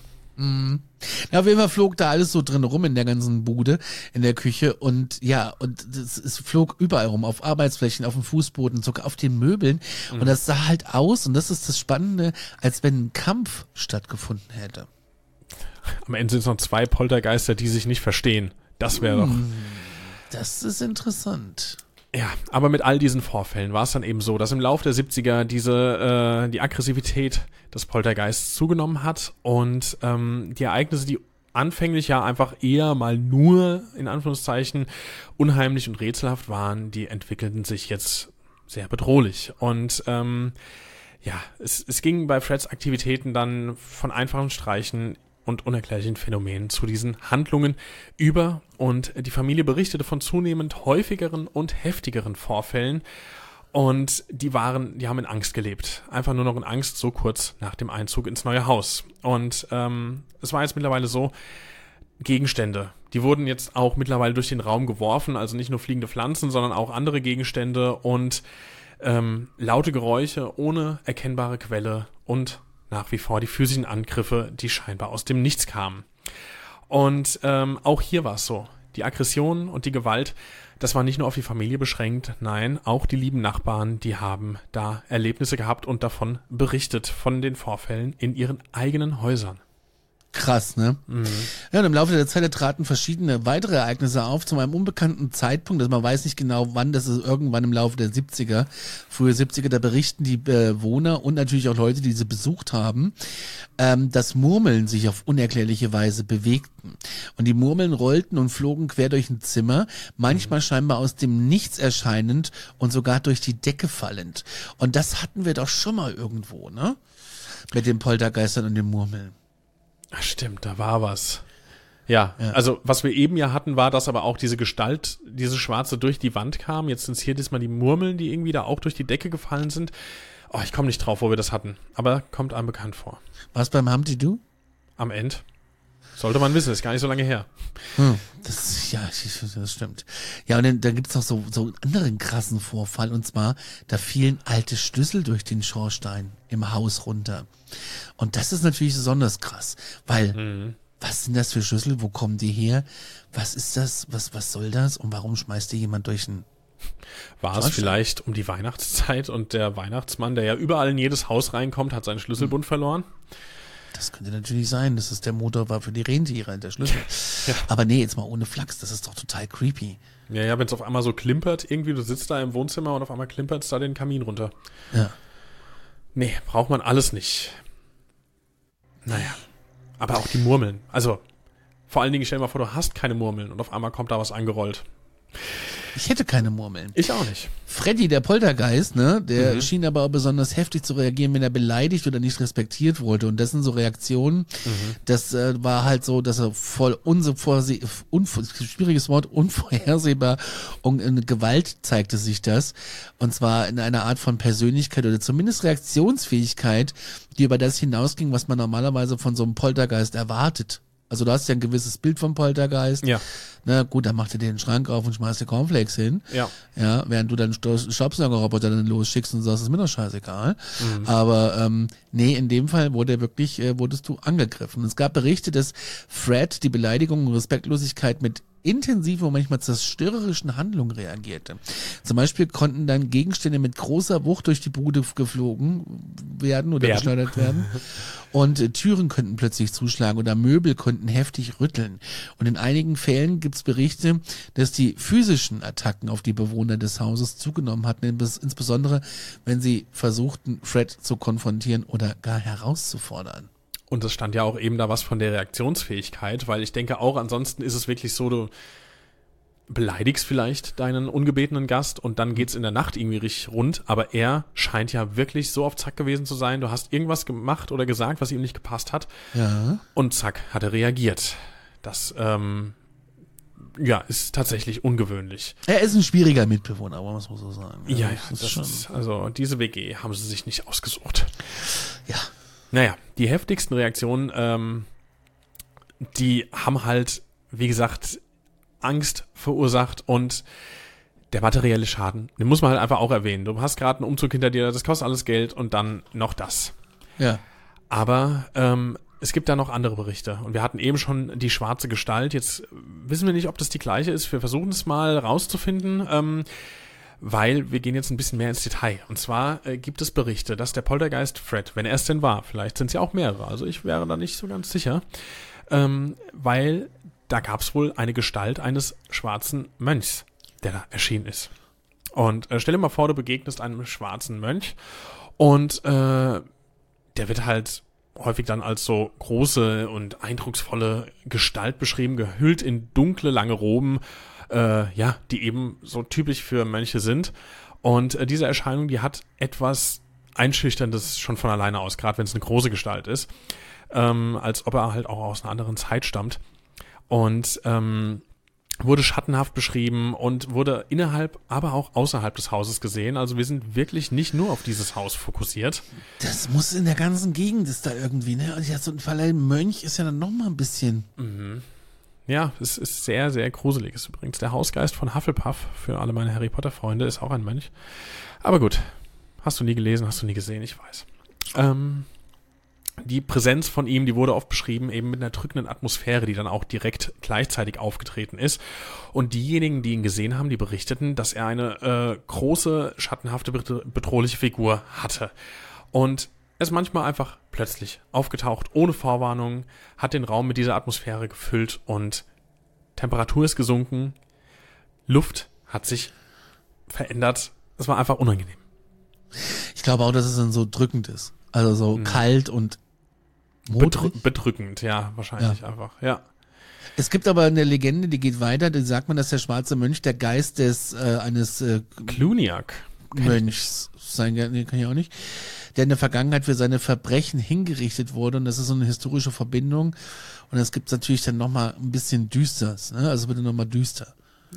Ja, auf jeden Fall flog da alles so drin rum in der ganzen Bude, in der Küche und ja, und es, es flog überall rum, auf Arbeitsflächen, auf dem Fußboden, sogar auf den Möbeln. Und das sah halt aus, und das ist das Spannende, als wenn ein Kampf stattgefunden hätte. Am Ende sind es noch zwei Poltergeister, die sich nicht verstehen. Das wäre doch. Das ist interessant. Ja, aber mit all diesen Vorfällen war es dann eben so, dass im Laufe der 70er diese äh, die Aggressivität des Poltergeists zugenommen hat und ähm, die Ereignisse, die anfänglich ja einfach eher mal nur in Anführungszeichen unheimlich und rätselhaft waren, die entwickelten sich jetzt sehr bedrohlich und ähm, ja, es, es ging bei Freds Aktivitäten dann von einfachen Streichen und unerklärlichen Phänomenen zu diesen Handlungen über und die Familie berichtete von zunehmend häufigeren und heftigeren Vorfällen und die waren, die haben in Angst gelebt. Einfach nur noch in Angst, so kurz nach dem Einzug ins neue Haus. Und ähm, es war jetzt mittlerweile so, Gegenstände, die wurden jetzt auch mittlerweile durch den Raum geworfen, also nicht nur fliegende Pflanzen, sondern auch andere Gegenstände und ähm, laute Geräusche ohne erkennbare Quelle und nach wie vor die physischen Angriffe, die scheinbar aus dem Nichts kamen. Und ähm, auch hier war es so. Die Aggression und die Gewalt, das war nicht nur auf die Familie beschränkt, nein, auch die lieben Nachbarn, die haben da Erlebnisse gehabt und davon berichtet, von den Vorfällen in ihren eigenen Häusern. Krass, ne? Mhm. Ja, und im Laufe der Zeit traten verschiedene weitere Ereignisse auf, zu einem unbekannten Zeitpunkt, dass man weiß nicht genau wann, das ist irgendwann im Laufe der 70er, frühe 70er, da berichten die Bewohner und natürlich auch Leute, die sie besucht haben, ähm, dass Murmeln sich auf unerklärliche Weise bewegten. Und die Murmeln rollten und flogen quer durch ein Zimmer, manchmal mhm. scheinbar aus dem Nichts erscheinend und sogar durch die Decke fallend. Und das hatten wir doch schon mal irgendwo, ne? Mit den Poltergeistern und den Murmeln. Ach, stimmt, da war was. Ja, ja, also was wir eben ja hatten, war, dass aber auch diese Gestalt, diese schwarze durch die Wand kam. Jetzt sind es hier diesmal die Murmeln, die irgendwie da auch durch die Decke gefallen sind. Oh, ich komme nicht drauf, wo wir das hatten. Aber kommt einem bekannt vor. Was beim Humpty Du? Am Ende. Sollte man wissen, ist gar nicht so lange her. Hm, das, ja, das stimmt. Ja, und dann, dann gibt es noch so, so einen anderen krassen Vorfall. Und zwar, da fielen alte Schlüssel durch den Schornstein im Haus runter. Und das ist natürlich besonders krass, weil mhm. was sind das für Schlüssel? Wo kommen die her? Was ist das? Was, was soll das? Und warum schmeißt die jemand durch ein war es vielleicht um die Weihnachtszeit und der Weihnachtsmann, der ja überall in jedes Haus reinkommt, hat seinen Schlüsselbund verloren? Das könnte natürlich sein, dass es der Motor war für die Rentiere, der Schlüssel. <laughs> Ja. Aber nee, jetzt mal ohne Flachs, das ist doch total creepy. Ja, ja, wenn es auf einmal so klimpert, irgendwie, du sitzt da im Wohnzimmer und auf einmal klimpert es da den Kamin runter. Ja. Nee, braucht man alles nicht. Naja. Aber auch die Murmeln. Also, vor allen Dingen, stell dir mal vor, du hast keine Murmeln und auf einmal kommt da was angerollt. Ich hätte keine Murmeln. Ich auch nicht. Freddy, der Poltergeist, ne, der mhm. schien aber auch besonders heftig zu reagieren, wenn er beleidigt oder nicht respektiert wurde. Und das sind so Reaktionen. Mhm. Das äh, war halt so, dass er voll unvorse unvor schwieriges Wort, unvorhersehbar und in Gewalt zeigte sich das. Und zwar in einer Art von Persönlichkeit oder zumindest Reaktionsfähigkeit, die über das hinausging, was man normalerweise von so einem Poltergeist erwartet. Also du hast ja ein gewisses Bild vom Poltergeist. Ja. Na gut, dann macht er den Schrank auf und schmeißt dir Cornflakes hin. Ja. Ja, während du dann Staubsaugerroboter dann losschickst und sagst, ist mir doch scheißegal. Mhm. Aber ähm, nee, in dem Fall wurde wirklich, äh, wurdest du angegriffen. Es gab Berichte, dass Fred die Beleidigung und Respektlosigkeit mit intensiven und manchmal zerstörerischen Handlungen reagierte. Zum Beispiel konnten dann Gegenstände mit großer Wucht durch die Bude geflogen werden oder werden. geschleudert werden. Und äh, Türen könnten plötzlich zuschlagen oder Möbel konnten heftig rütteln. Und in einigen Fällen gibt es Berichte, dass die physischen Attacken auf die Bewohner des Hauses zugenommen hatten, insbesondere wenn sie versuchten, Fred zu konfrontieren oder gar herauszufordern. Und es stand ja auch eben da was von der Reaktionsfähigkeit, weil ich denke auch, ansonsten ist es wirklich so, du beleidigst vielleicht deinen ungebetenen Gast und dann geht's in der Nacht irgendwie richtig rund, aber er scheint ja wirklich so auf Zack gewesen zu sein. Du hast irgendwas gemacht oder gesagt, was ihm nicht gepasst hat. Ja. Und zack, hat er reagiert. Das, ähm, ja, ist tatsächlich ungewöhnlich. Er ist ein schwieriger Mitbewohner, aber man muss so sagen. Ja, ja, das, das ist, also diese WG haben sie sich nicht ausgesucht. Ja. Naja, die heftigsten Reaktionen, ähm, die haben halt, wie gesagt, Angst verursacht und der materielle Schaden, den muss man halt einfach auch erwähnen. Du hast gerade einen Umzug hinter dir, das kostet alles Geld und dann noch das. Ja. Aber ähm, es gibt da noch andere Berichte. Und wir hatten eben schon die schwarze Gestalt. Jetzt wissen wir nicht, ob das die gleiche ist. Wir versuchen es mal rauszufinden. Ähm, weil wir gehen jetzt ein bisschen mehr ins Detail. Und zwar äh, gibt es Berichte, dass der Poltergeist Fred, wenn er es denn war, vielleicht sind es ja auch mehrere, also ich wäre da nicht so ganz sicher, ähm, weil da gab es wohl eine Gestalt eines schwarzen Mönchs, der da erschienen ist. Und äh, stell dir mal vor, du begegnest einem schwarzen Mönch und äh, der wird halt häufig dann als so große und eindrucksvolle Gestalt beschrieben, gehüllt in dunkle, lange Roben, äh, ja, die eben so typisch für Mönche sind. Und äh, diese Erscheinung, die hat etwas Einschüchterndes schon von alleine aus, gerade wenn es eine große Gestalt ist, ähm, als ob er halt auch aus einer anderen Zeit stammt. Und ähm, wurde schattenhaft beschrieben und wurde innerhalb, aber auch außerhalb des Hauses gesehen. Also wir sind wirklich nicht nur auf dieses Haus fokussiert. Das muss in der ganzen Gegend ist da irgendwie, ne? Und ja, so ein Fall Mönch ist ja dann noch mal ein bisschen. Mhm. Ja, es ist sehr, sehr gruselig. Ist übrigens der Hausgeist von Hufflepuff für alle meine Harry Potter Freunde ist auch ein Mönch. Aber gut, hast du nie gelesen, hast du nie gesehen, ich weiß. Ähm, die Präsenz von ihm, die wurde oft beschrieben, eben mit einer drückenden Atmosphäre, die dann auch direkt gleichzeitig aufgetreten ist. Und diejenigen, die ihn gesehen haben, die berichteten, dass er eine äh, große, schattenhafte, bedrohliche Figur hatte. Und er ist manchmal einfach plötzlich aufgetaucht, ohne Vorwarnung, hat den Raum mit dieser Atmosphäre gefüllt und Temperatur ist gesunken, Luft hat sich verändert. Es war einfach unangenehm. Ich glaube auch, dass es dann so drückend ist. Also so mhm. kalt und Bedrü bedrückend, ja, wahrscheinlich ja. einfach, ja. Es gibt aber eine Legende, die geht weiter, da sagt man, dass der schwarze Mönch der Geist des äh, eines äh, Cluniac Mönchs sein nee, kann ich auch nicht, der in der Vergangenheit für seine Verbrechen hingerichtet wurde und das ist so eine historische Verbindung und das gibt's natürlich dann nochmal ein bisschen düsters, ne? also bitte nochmal düster.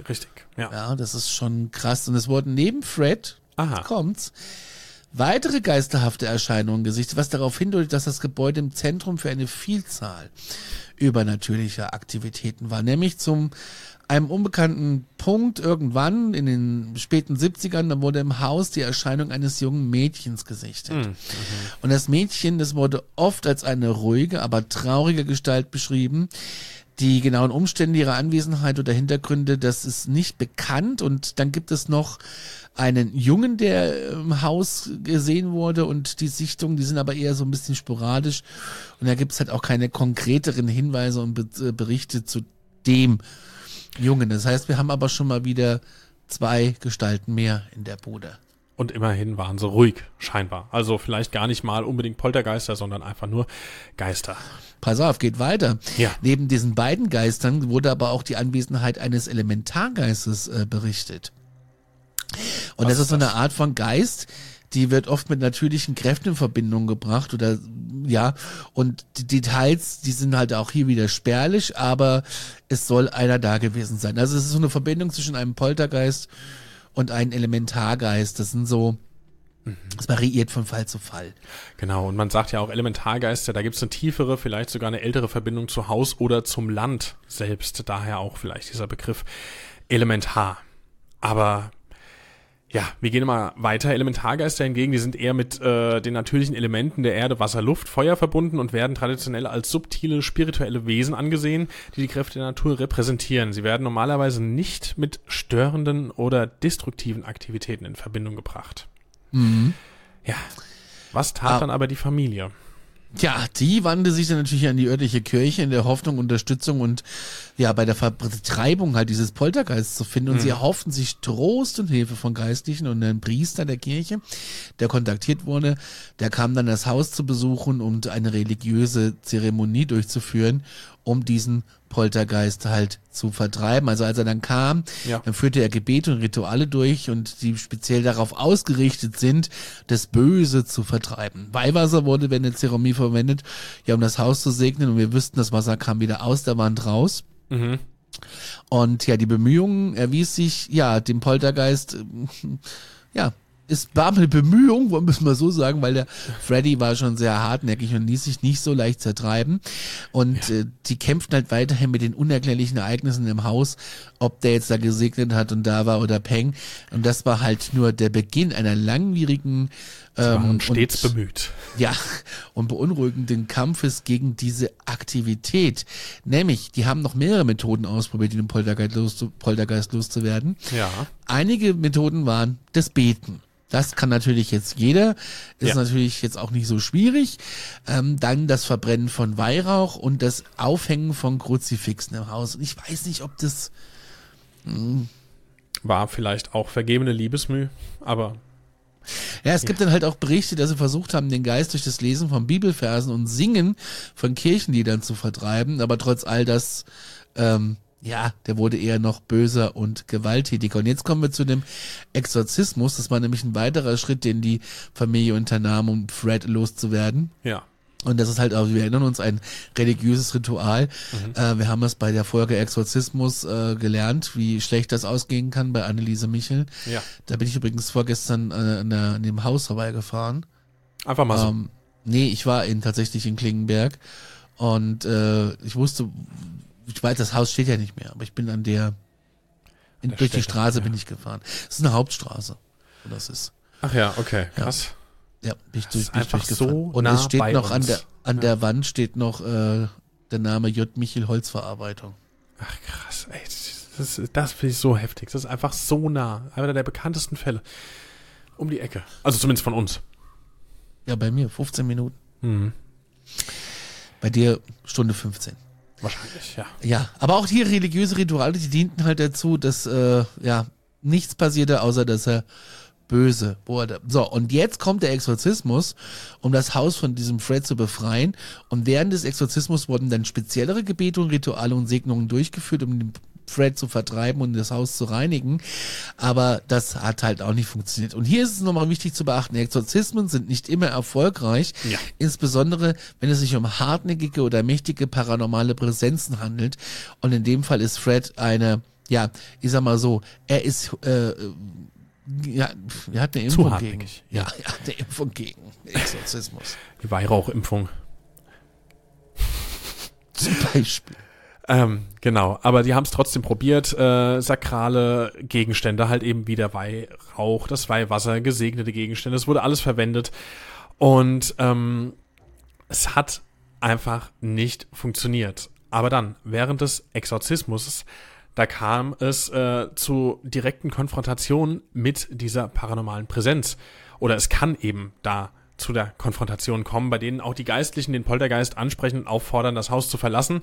Richtig, ja. Ja, das ist schon krass und es wurden neben Fred, Aha. kommt's, weitere geisterhafte Erscheinungen gesichtet, was darauf hindeutet, dass das Gebäude im Zentrum für eine Vielzahl übernatürlicher Aktivitäten war, nämlich zum einem unbekannten Punkt irgendwann in den späten 70ern, da wurde im Haus die Erscheinung eines jungen Mädchens gesichtet. Mhm. Und das Mädchen, das wurde oft als eine ruhige, aber traurige Gestalt beschrieben. Die genauen Umstände ihrer Anwesenheit oder Hintergründe, das ist nicht bekannt. Und dann gibt es noch einen Jungen, der im Haus gesehen wurde und die Sichtungen, die sind aber eher so ein bisschen sporadisch und da gibt es halt auch keine konkreteren Hinweise und äh, Berichte zu dem Jungen. Das heißt, wir haben aber schon mal wieder zwei Gestalten mehr in der Bude. Und immerhin waren sie ruhig, scheinbar. Also vielleicht gar nicht mal unbedingt Poltergeister, sondern einfach nur Geister. Pass auf, geht weiter. Ja. Neben diesen beiden Geistern wurde aber auch die Anwesenheit eines Elementargeistes äh, berichtet. Und Was das ist so eine Art von Geist, die wird oft mit natürlichen Kräften in Verbindung gebracht oder ja, und die Details, die sind halt auch hier wieder spärlich, aber es soll einer da gewesen sein. Also es ist so eine Verbindung zwischen einem Poltergeist und einem Elementargeist. Das sind so, es variiert von Fall zu Fall. Genau, und man sagt ja auch Elementargeister, da gibt es eine tiefere, vielleicht sogar eine ältere Verbindung zu Haus oder zum Land selbst. Daher auch vielleicht dieser Begriff Elementar. Aber ja, wir gehen mal weiter. Elementargeister hingegen, die sind eher mit äh, den natürlichen Elementen der Erde, Wasser, Luft, Feuer verbunden und werden traditionell als subtile, spirituelle Wesen angesehen, die die Kräfte der Natur repräsentieren. Sie werden normalerweise nicht mit störenden oder destruktiven Aktivitäten in Verbindung gebracht. Mhm. Ja. Was tat ah. dann aber die Familie? Ja, die wandte sich dann natürlich an die örtliche Kirche in der Hoffnung, Unterstützung und ja, bei der Vertreibung halt dieses Poltergeist zu finden. Und mhm. sie erhofften sich Trost und Hilfe von Geistlichen und einem Priester der Kirche, der kontaktiert wurde. Der kam dann das Haus zu besuchen, um eine religiöse Zeremonie durchzuführen, um diesen Poltergeist halt zu vertreiben. Also als er dann kam, ja. dann führte er Gebete und Rituale durch und die speziell darauf ausgerichtet sind, das Böse zu vertreiben. Weihwasser wurde während der Zeremonie verwendet, ja, um das Haus zu segnen und wir wüssten, das Wasser kam wieder aus der Wand raus. Mhm. Und ja, die Bemühungen erwies sich, ja, dem Poltergeist, <laughs> ja, es war eine Bemühung, wollen wir es mal so sagen, weil der Freddy war schon sehr hartnäckig und ließ sich nicht so leicht zertreiben. Und ja. äh, die kämpften halt weiterhin mit den unerklärlichen Ereignissen im Haus, ob der jetzt da gesegnet hat und da war oder Peng. Und das war halt nur der Beginn einer langwierigen ähm, und stets und, bemüht. Ja, <laughs> und beunruhigenden Kampfes gegen diese Aktivität. Nämlich, die haben noch mehrere Methoden ausprobiert, den Poltergeist, loszu, Poltergeist loszuwerden. Ja. Einige Methoden waren das Beten. Das kann natürlich jetzt jeder, ist ja. natürlich jetzt auch nicht so schwierig. Ähm, dann das Verbrennen von Weihrauch und das Aufhängen von Kruzifixen im Haus. Und ich weiß nicht, ob das. Mh, hm, war vielleicht auch vergebene Liebesmüh, aber Ja, es gibt dann halt auch Berichte, dass sie versucht haben, den Geist durch das Lesen von Bibelversen und Singen von Kirchenliedern zu vertreiben, aber trotz all das, ähm, ja, der wurde eher noch böser und gewalttätiger. Und jetzt kommen wir zu dem Exorzismus. Das war nämlich ein weiterer Schritt, den die Familie unternahm, um Fred loszuwerden. ja. Und das ist halt, auch, wir erinnern uns, ein religiöses Ritual. Äh, wir haben es bei der Folge Exorzismus äh, gelernt, wie schlecht das ausgehen kann bei Anneliese Michel. Ja. Da bin ich übrigens vorgestern äh, an, der, an dem Haus vorbeigefahren. Einfach mal so. Ähm, nee, ich war in, tatsächlich in Klingenberg und äh, ich wusste, ich weiß, das Haus steht ja nicht mehr, aber ich bin an der, in, durch die Straße ja. bin ich gefahren. Das ist eine Hauptstraße. Und das ist, Ach ja, okay, krass. ja, bin ich, Das durch, bin einfach durchgefahren. so und nah es steht noch an uns. der, an Ja. der Wand steht noch äh, der Name J. Michel Holzverarbeitung. Ach krass, ey, das, das, das finde ich so heftig. Das ist einfach so nah. Einer der bekanntesten Fälle. Um die Ecke. Also zumindest von uns. Ja, bei mir 15 Minuten. Mhm. Bei dir Stunde 15. Wahrscheinlich, ja. Ja, aber auch die religiöse Rituale, die dienten halt dazu, dass äh, ja nichts passierte, außer dass er böse wurde. So, und jetzt kommt der Exorzismus, um das Haus von diesem Fred zu befreien. Und während des Exorzismus wurden dann speziellere Gebete und Rituale und Segnungen durchgeführt, um den Fred zu vertreiben und das Haus zu reinigen. Aber das hat halt auch nicht funktioniert. Und hier ist es nochmal wichtig zu beachten, Exorzismen sind nicht immer erfolgreich, Ja. insbesondere wenn es sich um hartnäckige oder mächtige paranormale Präsenzen handelt. Und in dem Fall ist Fred eine, ja, ich sag mal so, er ist, äh, ja, er hat eine Zu Impfung gegen. hartnäckig, Ja, er hat eine Impfung gegen Exorzismus. Die Weihrauchimpfung. Zum Beispiel. Ähm, genau, aber die haben es trotzdem probiert, äh, sakrale Gegenstände, halt eben wie der Weihrauch, das Weihwasser, gesegnete Gegenstände, es wurde alles verwendet und ähm, es hat einfach nicht funktioniert. Aber dann, während des Exorzismus, da kam es äh, zu direkten Konfrontationen mit dieser paranormalen Präsenz. Oder es kann eben da zu der Konfrontation kommen, bei denen auch die Geistlichen den Poltergeist ansprechen und auffordern, das Haus zu verlassen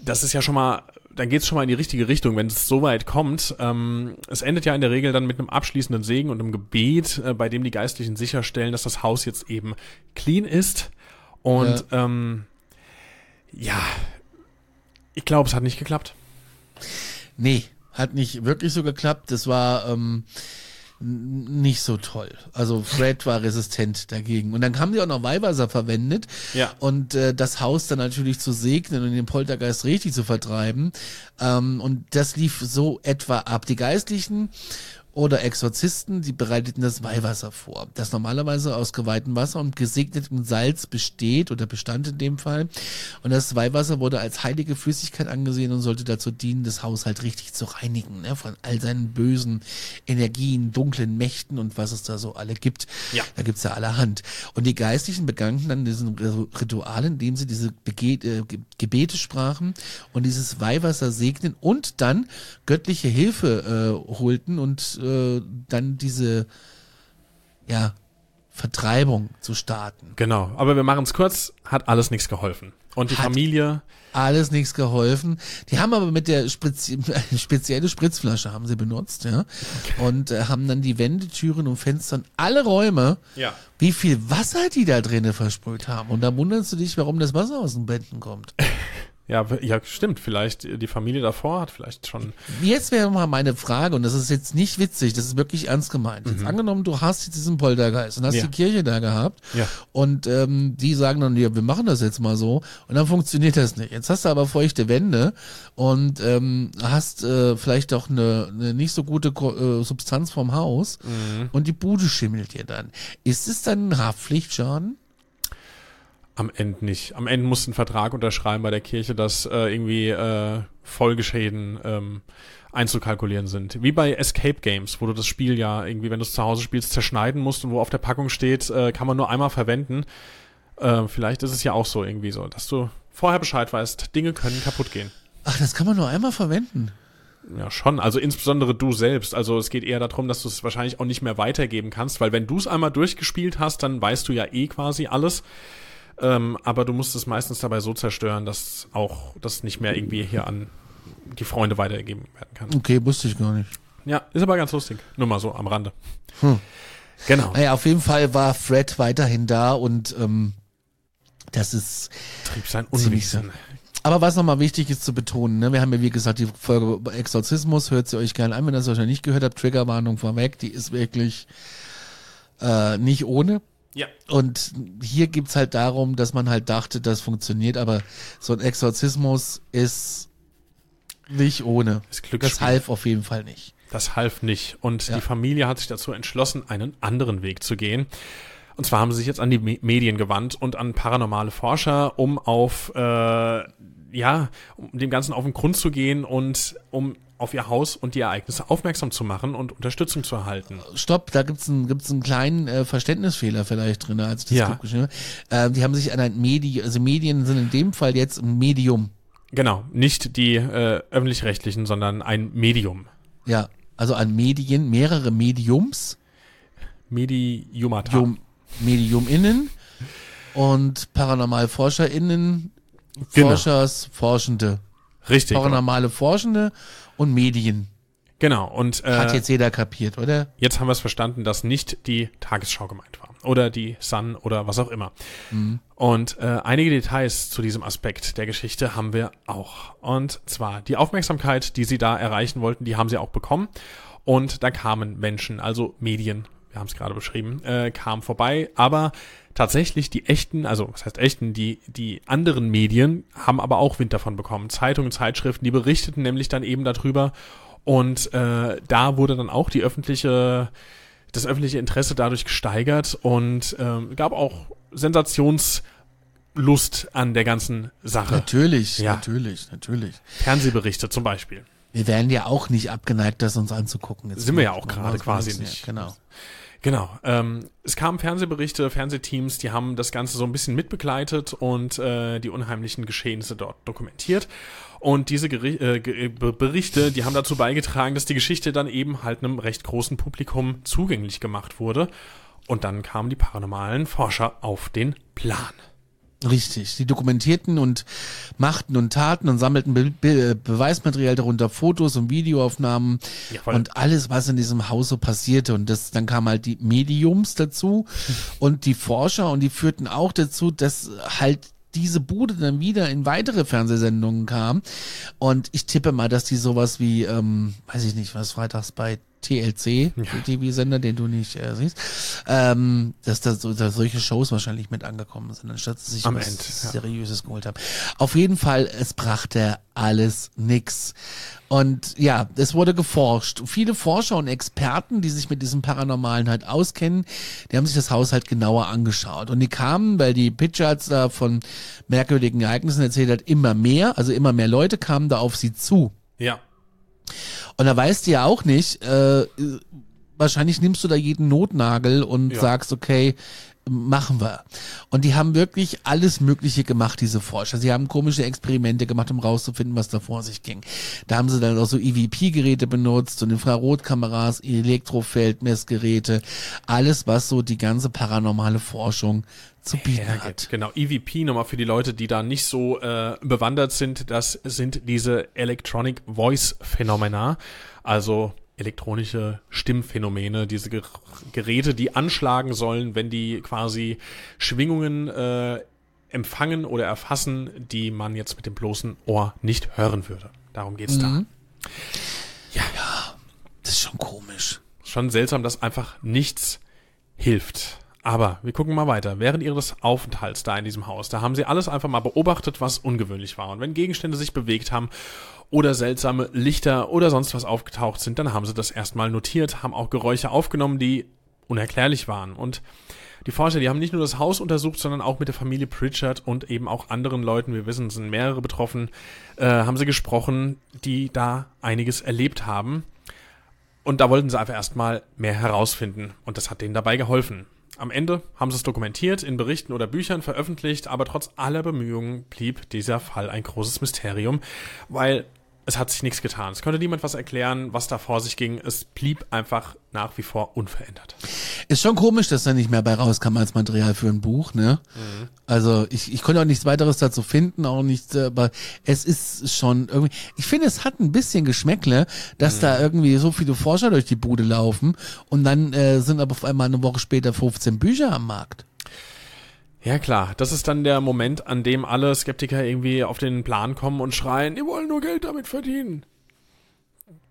das ist ja schon mal, dann geht's schon mal in die richtige Richtung, wenn es so weit kommt. Ähm, es endet ja in der Regel dann mit einem abschließenden Segen und einem Gebet, äh, bei dem die Geistlichen sicherstellen, dass das Haus jetzt eben clean ist. Und ja, ähm, ja ich glaube, es hat nicht geklappt. Nee, hat nicht wirklich so geklappt. Das war ähm, nicht so toll. Also Fred war resistent dagegen. Und dann haben sie auch noch Weihwasser verwendet. Ja. Und äh, das Haus dann natürlich zu segnen und den Poltergeist richtig zu vertreiben. Ähm, und das lief so etwa ab. Die Geistlichen oder Exorzisten, die bereiteten das Weihwasser vor, das normalerweise aus geweihtem Wasser und gesegnetem Salz besteht oder bestand in dem Fall. Und das Weihwasser wurde als heilige Flüssigkeit angesehen und sollte dazu dienen, das Haus halt richtig zu reinigen, ne, von all seinen bösen Energien, dunklen Mächten und was es da so alle gibt. Ja. Da gibt's ja allerhand. Und die Geistlichen begannen dann diesen Ritual, indem sie diese Bege äh, Ge- Gebete sprachen und dieses Weihwasser segnen und dann göttliche Hilfe äh, holten und äh, dann diese ja Vertreibung zu starten. Genau, aber wir machen es kurz, hat alles nichts geholfen. Und die Hat- Familie, Alles nichts geholfen. Die haben aber mit der Spritz <laughs> spezielle Spritzflasche haben sie benutzt, ja. Und äh, haben dann die Wände, Türen und Fenster und alle Räume, Ja. wie viel Wasser die da drinnen versprüht haben. Und da wunderst du dich, warum das Wasser aus den Wänden kommt. <laughs> ja, ja, stimmt, vielleicht die Familie davor hat vielleicht schon, Jetzt wäre mal meine Frage, und das ist jetzt nicht witzig, das ist wirklich ernst gemeint. Jetzt angenommen, du hast jetzt diesen Poltergeist und hast Mhm. Ja. die Kirche da gehabt Ja. und ähm, die sagen dann, ja, wir machen das jetzt mal so und dann funktioniert das nicht. Jetzt hast du aber feuchte Wände und ähm, hast äh, vielleicht auch eine, eine nicht so gute Ko äh, Substanz vom Haus Mhm. und die Bude schimmelt dir dann. Ist es dann ein Haftpflichtschaden? Am Ende nicht. Am Ende musst du einen Vertrag unterschreiben bei der Kirche, dass äh, irgendwie äh, Folgeschäden ähm, einzukalkulieren sind. Wie bei Escape Games, wo du das Spiel ja irgendwie, wenn du es zu Hause spielst, zerschneiden musst und wo auf der Packung steht, äh, kann man nur einmal verwenden. Äh, vielleicht ist es ja auch so irgendwie so, dass du vorher Bescheid weißt, Dinge können kaputt gehen. Ach, das kann man nur einmal verwenden. Ja, schon. Also insbesondere du selbst. Also es geht eher darum, dass du es wahrscheinlich auch nicht mehr weitergeben kannst, weil wenn du es einmal durchgespielt hast, dann weißt du ja eh quasi alles. Ähm, aber du musst es meistens dabei so zerstören, dass auch das nicht mehr irgendwie hier an die Freunde weitergegeben werden kann. Okay, wusste ich gar nicht. Ja, ist aber ganz lustig. Nur mal so am Rande. Genau. Naja, auf jeden Fall war Fred weiterhin da und ähm, das ist Trieb sein. Unwesen. Aber was nochmal wichtig ist zu betonen, ne, wir haben ja wie gesagt die Folge über Exorzismus, hört sie euch gerne an, wenn ihr das wahrscheinlich nicht gehört habt, Triggerwarnung vorweg, die ist wirklich äh, nicht ohne. Ja. Und hier gibt's halt darum, dass man halt dachte, das funktioniert, aber so ein Exorzismus ist nicht ohne. Glücksspiel. Das half auf jeden Fall nicht. Das half nicht. Und Ja. die Familie hat sich dazu entschlossen, einen anderen Weg zu gehen. Und zwar haben sie sich jetzt an die Me Medien gewandt und an paranormale Forscher, um auf, äh, ja, um dem Ganzen auf den Grund zu gehen und um auf ihr Haus und die Ereignisse aufmerksam zu machen und Unterstützung zu erhalten. Stopp, da gibt's einen, gibt's einen kleinen äh, Verständnisfehler vielleicht drin, als ich das Ja. Geschrieben habe. Äh, die haben sich an ein Medium, also Medien sind in dem Fall jetzt ein Medium. Genau, nicht die äh, öffentlich-rechtlichen, sondern ein Medium. Ja, also an Medien, mehrere Mediums, Mediumata. Medium, MediumInnen und ParanormalforscherInnen, Genau. Forschers, Forschende. Richtig. Paranormale Forschende und Medien. Genau. Und äh, Hat jetzt jeder kapiert, oder? Jetzt haben wir es verstanden, dass nicht die Tagesschau gemeint war. Oder die Sun oder was auch immer. Und äh, einige Details zu diesem Aspekt der Geschichte haben wir auch. Und zwar die Aufmerksamkeit, die sie da erreichen wollten, die haben sie auch bekommen. Und da kamen Menschen, also Medien, wir haben es gerade beschrieben, äh, kamen vorbei. Aber tatsächlich die echten, also was heißt echten, die, die anderen Medien haben aber auch Wind davon bekommen. Zeitungen, Zeitschriften, die berichteten nämlich dann eben darüber. Und äh, da wurde dann auch die öffentliche, das öffentliche Interesse dadurch gesteigert und ähm, gab auch Sensationslust an der ganzen Sache. Natürlich, Ja. natürlich, natürlich. Fernsehberichte zum Beispiel. Wir wären ja auch nicht abgeneigt, das uns anzugucken. Jetzt Sind wir ja auch gerade quasi nicht. Genau. Genau. Ähm, es kamen Fernsehberichte, Fernsehteams, die haben das Ganze so ein bisschen mitbegleitet und äh, die unheimlichen Geschehnisse dort dokumentiert. Und diese Geri äh, Be- Berichte, die haben dazu beigetragen, dass die Geschichte dann eben halt einem recht großen Publikum zugänglich gemacht wurde. Und dann kamen die paranormalen Forscher auf den Plan. Richtig. Sie dokumentierten und machten und taten und sammelten Be Be Beweismaterial darunter, Fotos und Videoaufnahmen Jawohl. und alles, was in diesem Haus so passierte. Und das, dann kamen halt die Mediums dazu <laughs> und die Forscher und die führten auch dazu, dass halt diese Bude dann wieder in weitere Fernsehsendungen kam. Und ich tippe mal, dass die sowas wie, ähm, weiß ich nicht, was freitags bei TLC, der TV-Sender, den du nicht äh, siehst, ähm, dass da so, dass solche Shows wahrscheinlich mit angekommen sind, anstatt sie sich Am was Ende, ja. Seriöses geholt haben. Auf jeden Fall, es brachte alles nix. Und ja, es wurde geforscht. Viele Forscher und Experten, die sich mit diesem Paranormalen halt auskennen, die haben sich das Haus halt genauer angeschaut. Und die kamen, weil die Pitchards da von merkwürdigen Ereignissen erzählt hat, immer mehr, also immer mehr Leute kamen da auf sie zu. Ja. Und da weißt du ja auch nicht, äh, wahrscheinlich nimmst du da jeden Notnagel und Ja. sagst, okay, machen wir. Und die haben wirklich alles Mögliche gemacht, diese Forscher. Sie haben komische Experimente gemacht, um rauszufinden, was da vor sich ging. Da haben sie dann auch so EVP-Geräte benutzt und Infrarotkameras, Elektrofeldmessgeräte, alles, was so die ganze paranormale Forschung zu bieten Herrgott. hat. Genau, EVP nochmal für die Leute, die da nicht so äh, bewandert sind, das sind diese Electronic Voice Phenomena, also elektronische Stimmphänomene, diese Ger Geräte, die anschlagen sollen, wenn die quasi Schwingungen äh, empfangen oder erfassen, die man jetzt mit dem bloßen Ohr nicht hören würde. Darum geht's da. Das ist schon komisch. Schon seltsam, dass einfach nichts hilft. Aber wir gucken mal weiter. Während ihres Aufenthalts da in diesem Haus, da haben sie alles einfach mal beobachtet, was ungewöhnlich war. Und wenn Gegenstände sich bewegt haben oder seltsame Lichter oder sonst was aufgetaucht sind, dann haben sie das erstmal notiert, haben auch Geräusche aufgenommen, die unerklärlich waren. Und die Forscher, die haben nicht nur das Haus untersucht, sondern auch mit der Familie Pritchard und eben auch anderen Leuten, wir wissen, es sind mehrere betroffen, äh, haben sie gesprochen, die da einiges erlebt haben. Und da wollten sie einfach erstmal mehr herausfinden. Und das hat denen dabei geholfen. Am Ende haben sie es dokumentiert, in Berichten oder Büchern veröffentlicht, aber trotz aller Bemühungen blieb dieser Fall ein großes Mysterium, weil es hat sich nichts getan. Es konnte niemand was erklären, was da vor sich ging. Es blieb einfach nach wie vor unverändert. Ist schon komisch, dass da nicht mehr bei rauskam als Material für ein Buch, ne? Mhm. Also ich, ich konnte auch nichts weiteres dazu finden, auch nichts, aber es ist schon irgendwie, ich finde, es hat ein bisschen Geschmäckle, dass mhm. da irgendwie so viele Forscher durch die Bude laufen und dann äh, sind aber auf einmal eine Woche später 15 Bücher am Markt. Ja klar, das ist dann der Moment, an dem alle Skeptiker irgendwie auf den Plan kommen und schreien, die wollen nur Geld damit verdienen.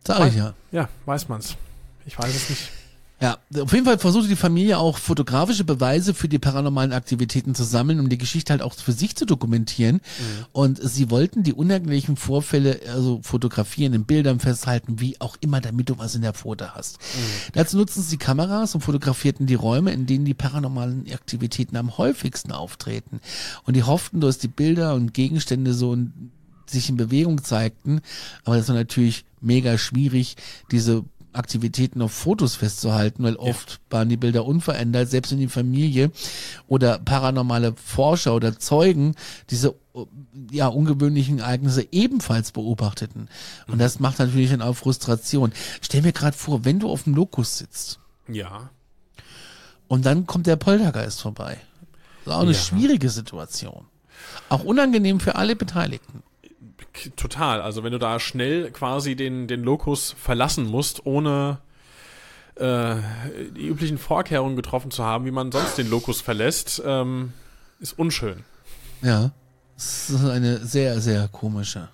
Sag ich ja. Ja, weiß man's. Ich weiß es nicht. Ja, auf jeden Fall versuchte die Familie auch fotografische Beweise für die paranormalen Aktivitäten zu sammeln, um die Geschichte halt auch für sich zu dokumentieren. Mhm. Und sie wollten die unerklärlichen Vorfälle also fotografieren, in Bildern festhalten, wie auch immer, damit du was in der Foto hast. Mhm. Dazu nutzten sie Kameras und fotografierten die Räume, in denen die paranormalen Aktivitäten am häufigsten auftreten. Und die hofften, dass die Bilder und Gegenstände so in, sich in Bewegung zeigten. Aber das war natürlich mega schwierig, diese Aktivitäten auf Fotos festzuhalten, weil oft waren die Bilder unverändert, selbst in die Familie oder paranormale Forscher oder Zeugen diese ja ungewöhnlichen Ereignisse ebenfalls beobachteten. Und mhm. das macht natürlich dann auch Frustration. Stell mir gerade vor, wenn du auf dem Lokus sitzt. Ja. Und dann kommt der Poltergeist vorbei. Das ist auch eine ja. schwierige Situation. Auch unangenehm für alle Beteiligten total. Also wenn du da schnell quasi den, den Lokus verlassen musst, ohne äh, die üblichen Vorkehrungen getroffen zu haben, wie man sonst den Lokus verlässt, ähm, ist unschön. Ja, das ist eine sehr, sehr komische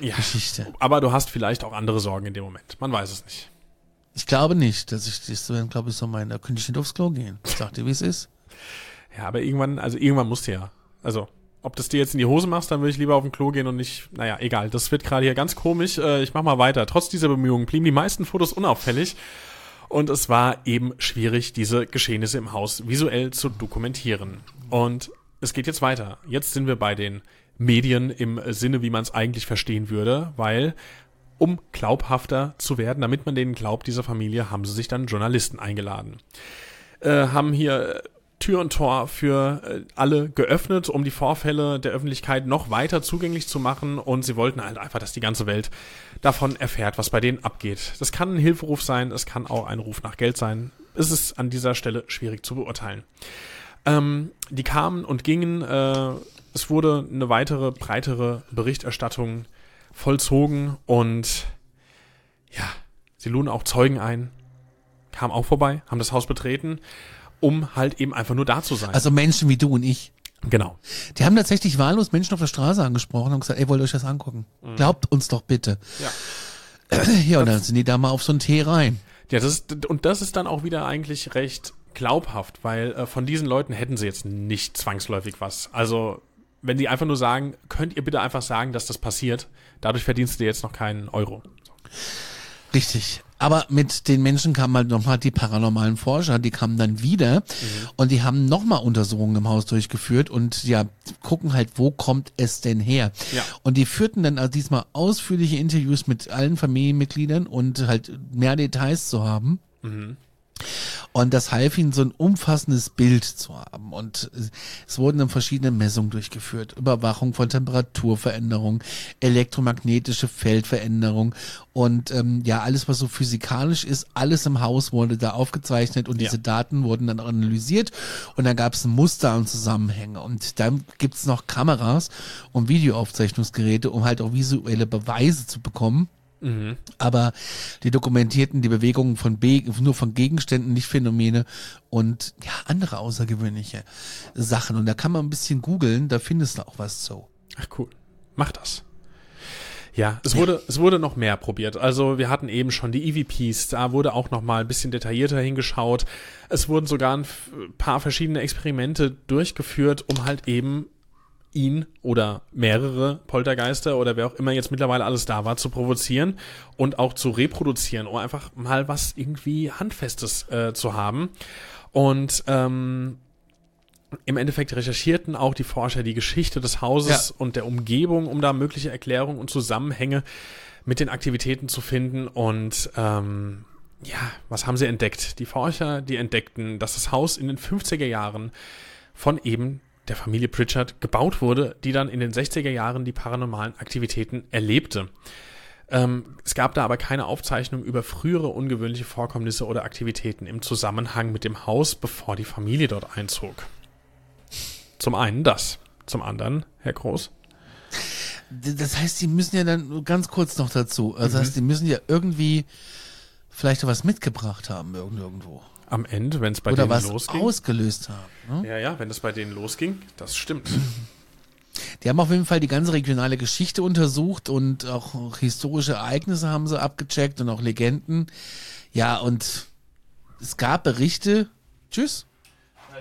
ja, Geschichte. Aber du hast vielleicht auch andere Sorgen in dem Moment. Man weiß es nicht. Ich glaube nicht, dass ich das, glaube ich, so meine, da könnte ich nicht aufs Klo gehen. Ich sag dir, wie es ist. Ja, aber irgendwann, also irgendwann musst du ja. Also, ob das dir jetzt in die Hose machst, dann würde ich lieber auf den Klo gehen und nicht, naja, egal. Das wird gerade hier ganz komisch. Äh, ich mach mal weiter. Trotz dieser Bemühungen blieben die meisten Fotos unauffällig. Und es war eben schwierig, diese Geschehnisse im Haus visuell zu dokumentieren. Und es geht jetzt weiter. Jetzt sind wir bei den Medien im Sinne, wie man es eigentlich verstehen würde, weil um glaubhafter zu werden, damit man denen glaubt, dieser Familie, haben sie sich dann Journalisten eingeladen. Äh, haben hier Tür und Tor für äh, alle geöffnet, um die Vorfälle der Öffentlichkeit noch weiter zugänglich zu machen. Und sie wollten halt einfach, dass die ganze Welt davon erfährt, was bei denen abgeht. Das kann ein Hilferuf sein, es kann auch ein Ruf nach Geld sein. Es ist an dieser Stelle schwierig zu beurteilen. Ähm, die kamen und gingen. Äh, es wurde eine weitere, breitere Berichterstattung vollzogen und ja, sie luden auch Zeugen ein, kamen auch vorbei, haben das Haus betreten um halt eben einfach nur da zu sein. Also Menschen wie du und ich. Genau. Die haben tatsächlich wahllos Menschen auf der Straße angesprochen und gesagt, ey, wollt ihr euch das angucken? Mhm. Glaubt uns doch bitte. Ja. <clears throat> Ja, und dann sind die da mal auf so einen Tee rein. Ja, das ist, und das ist dann auch wieder eigentlich recht glaubhaft, weil äh, von diesen Leuten hätten sie jetzt nicht zwangsläufig was. Also, wenn die einfach nur sagen, könnt ihr bitte einfach sagen, dass das passiert, dadurch verdienst du jetzt noch keinen Euro. Richtig. Aber mit den Menschen kamen halt nochmal die paranormalen Forscher, die kamen dann wieder mhm. und die haben nochmal Untersuchungen im Haus durchgeführt und ja, gucken halt, wo kommt es denn her? Ja. Und die führten dann also diesmal ausführliche Interviews mit allen Familienmitgliedern und halt mehr Details zu haben. Mhm. Und das half ihnen, so ein umfassendes Bild zu haben. Und es wurden dann verschiedene Messungen durchgeführt. Überwachung von Temperaturveränderungen, elektromagnetische Feldveränderung und ähm, ja, alles, was so physikalisch ist, alles im Haus wurde da aufgezeichnet und ja. diese Daten wurden dann analysiert und dann gab es ein Muster und Zusammenhänge. Und dann gibt's noch Kameras und Videoaufzeichnungsgeräte, um halt auch visuelle Beweise zu bekommen Mhm. Aber die dokumentierten die Bewegungen von Be nur von Gegenständen, nicht Phänomene und ja, andere außergewöhnliche Sachen. Und da kann man ein bisschen googeln, da findest du auch was so. Ach cool. Mach das. Ja, es wurde, es wurde noch mehr probiert. Also wir hatten eben schon die EVPs, da wurde auch noch mal ein bisschen detaillierter hingeschaut. Es wurden sogar ein paar verschiedene Experimente durchgeführt, um halt eben ihn oder mehrere Poltergeister oder wer auch immer jetzt mittlerweile alles da war, zu provozieren und auch zu reproduzieren, um einfach mal was irgendwie Handfestes äh, zu haben. Und ähm, im Endeffekt recherchierten auch die Forscher die Geschichte des Hauses ja. und der Umgebung, um da mögliche Erklärungen und Zusammenhänge mit den Aktivitäten zu finden. Und ähm, ja, was haben sie entdeckt? Die Forscher, die entdeckten, dass das Haus in den 50er Jahren von eben der Familie Pritchard gebaut wurde, die dann in den 60er Jahren die paranormalen Aktivitäten erlebte. Ähm, es gab da aber keine Aufzeichnung über frühere ungewöhnliche Vorkommnisse oder Aktivitäten im Zusammenhang mit dem Haus, bevor die Familie dort einzog. Zum einen das. Zum anderen, Herr Groß. Das heißt, die müssen ja dann ganz kurz noch dazu. Also das heißt, die müssen ja irgendwie vielleicht was mitgebracht haben irgend- irgendwo. Am Ende, wenn es bei Oder denen was losging. ausgelöst haben. Ne? Ja, ja, wenn es bei denen losging, das stimmt. <laughs> Die haben auf jeden Fall die ganze regionale Geschichte untersucht und auch historische Ereignisse haben sie abgecheckt und auch Legenden. Ja, und es gab Berichte. Tschüss.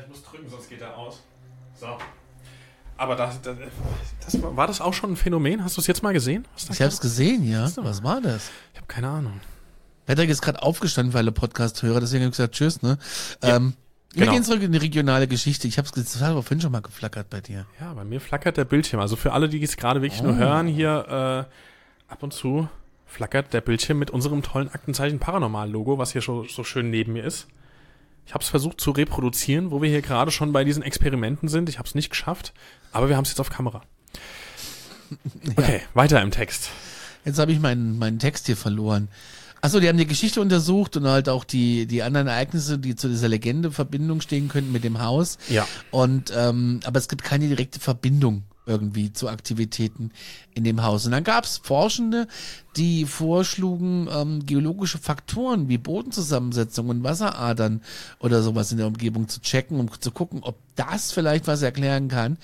ich muss drücken, sonst geht er aus. So. Aber das, das, das war, das auch schon ein Phänomen? Hast du es jetzt mal gesehen? Ich hab's gesehen, ja. Was war das? Ich habe keine Ahnung. Patrick ist gerade aufgestanden, weil er Podcast höre, deswegen habe ich gesagt, tschüss, ne? ähm, wir genau. gehen zurück in die regionale Geschichte. Ich das hat aber vorhin schon mal geflackert bei dir. Ja, bei mir flackert der Bildschirm. Also für alle, die es gerade wirklich Oh. nur hören, hier äh, ab und zu flackert der Bildschirm mit unserem tollen Aktenzeichen Paranormal-Logo, was hier schon so schön neben mir ist. Ich habe es versucht zu reproduzieren, wo wir hier gerade schon bei diesen Experimenten sind. Ich habe es nicht geschafft, aber wir haben es jetzt auf Kamera. <laughs> Okay, weiter im Text. Jetzt habe ich meinen, meinen Text hier verloren. Achso, die haben die Geschichte untersucht und halt auch die, die anderen Ereignisse, die zu dieser Legende in Verbindung stehen könnten mit dem Haus. Ja. Und ähm, aber es gibt keine direkte Verbindung irgendwie zu Aktivitäten in dem Haus. Und dann gab es Forschende, die vorschlugen, ähm, geologische Faktoren wie Bodenzusammensetzung und Wasseradern oder sowas in der Umgebung zu checken, um zu gucken, ob das vielleicht was erklären kann.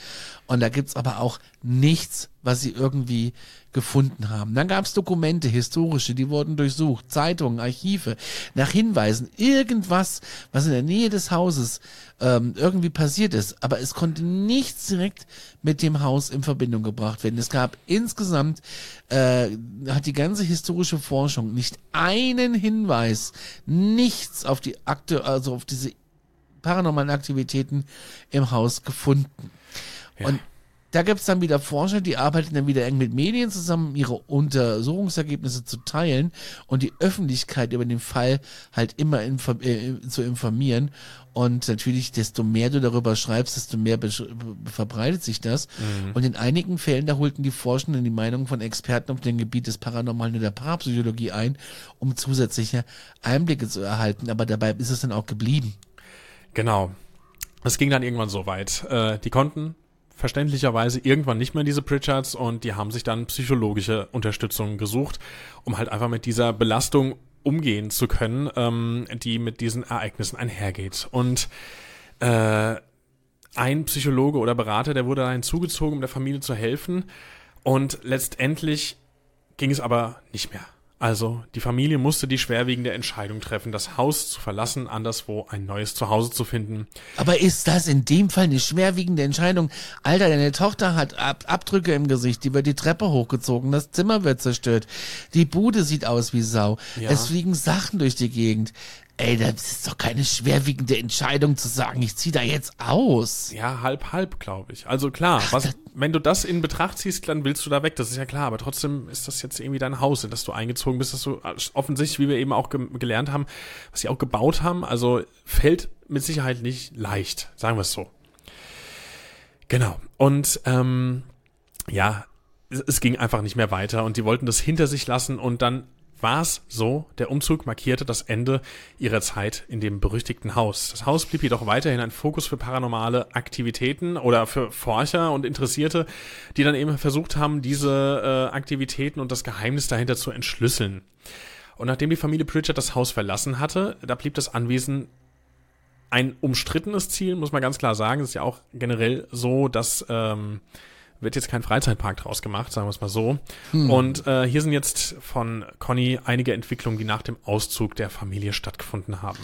Und da gibt's aber auch nichts, was sie irgendwie gefunden haben. Dann gab's Dokumente, historische, die wurden durchsucht, Zeitungen, Archive, nach Hinweisen, irgendwas, was in der Nähe des Hauses ähm, irgendwie passiert ist. Aber es konnte nichts direkt mit dem Haus in Verbindung gebracht werden. Es gab insgesamt, äh, hat die ganze historische Forschung nicht einen Hinweis, nichts auf die Akte, also auf diese paranormalen Aktivitäten im Haus gefunden. Und da gibt's dann wieder Forscher, die arbeiten dann wieder eng mit Medien zusammen, um ihre Untersuchungsergebnisse zu teilen und die Öffentlichkeit über den Fall halt immer info äh, zu informieren. Und natürlich, desto mehr du darüber schreibst, desto mehr verbreitet sich das. Und in einigen Fällen, da holten die Forschenden die Meinung von Experten auf dem Gebiet des Paranormalen und der Parapsychologie ein, um zusätzliche Einblicke zu erhalten. Aber dabei ist es dann auch geblieben. Genau. Es ging dann irgendwann so weit. Äh, die konnten verständlicherweise irgendwann nicht mehr diese Pritchards und die haben sich dann psychologische Unterstützung gesucht, um halt einfach mit dieser Belastung umgehen zu können, ähm, die mit diesen Ereignissen einhergeht. Und äh, ein Psychologe oder Berater, der wurde da hinzugezogen, um der Familie zu helfen. Und letztendlich ging es aber nicht mehr. Also die Familie musste die schwerwiegende Entscheidung treffen, das Haus zu verlassen, anderswo ein neues Zuhause zu finden. Aber ist das in dem Fall eine schwerwiegende Entscheidung? Alter, deine Tochter hat Ab Abdrücke im Gesicht, die wird die Treppe hochgezogen, das Zimmer wird zerstört, die Bude sieht aus wie Sau, Ja. es fliegen Sachen durch die Gegend. Ey, das ist doch keine schwerwiegende Entscheidung zu sagen, ich zieh da jetzt aus. Ja, halb, halb, glaube ich. Also klar, was, wenn du das in Betracht ziehst, dann willst du da weg, das ist ja klar. Aber trotzdem ist das jetzt irgendwie dein Haus, in das du eingezogen bist, dass du offensichtlich, wie wir eben auch ge gelernt haben, was sie auch gebaut haben, also fällt mit Sicherheit nicht leicht, sagen wir es so. Genau. Und ähm, ja, es, es ging einfach nicht mehr weiter und die wollten das hinter sich lassen und dann war es so, der Umzug markierte das Ende ihrer Zeit in dem berüchtigten Haus. Das Haus blieb jedoch weiterhin ein Fokus für paranormale Aktivitäten oder für Forscher und Interessierte, die dann eben versucht haben, diese äh, Aktivitäten und das Geheimnis dahinter zu entschlüsseln. Und nachdem die Familie Pritchard das Haus verlassen hatte, da blieb das Anwesen ein umstrittenes Ziel, muss man ganz klar sagen. Es ist ja auch generell so, dass ähm, wird jetzt kein Freizeitpark draus gemacht, sagen wir es mal so. Und äh, hier sind jetzt von Conny einige Entwicklungen, die nach dem Auszug der Familie stattgefunden haben.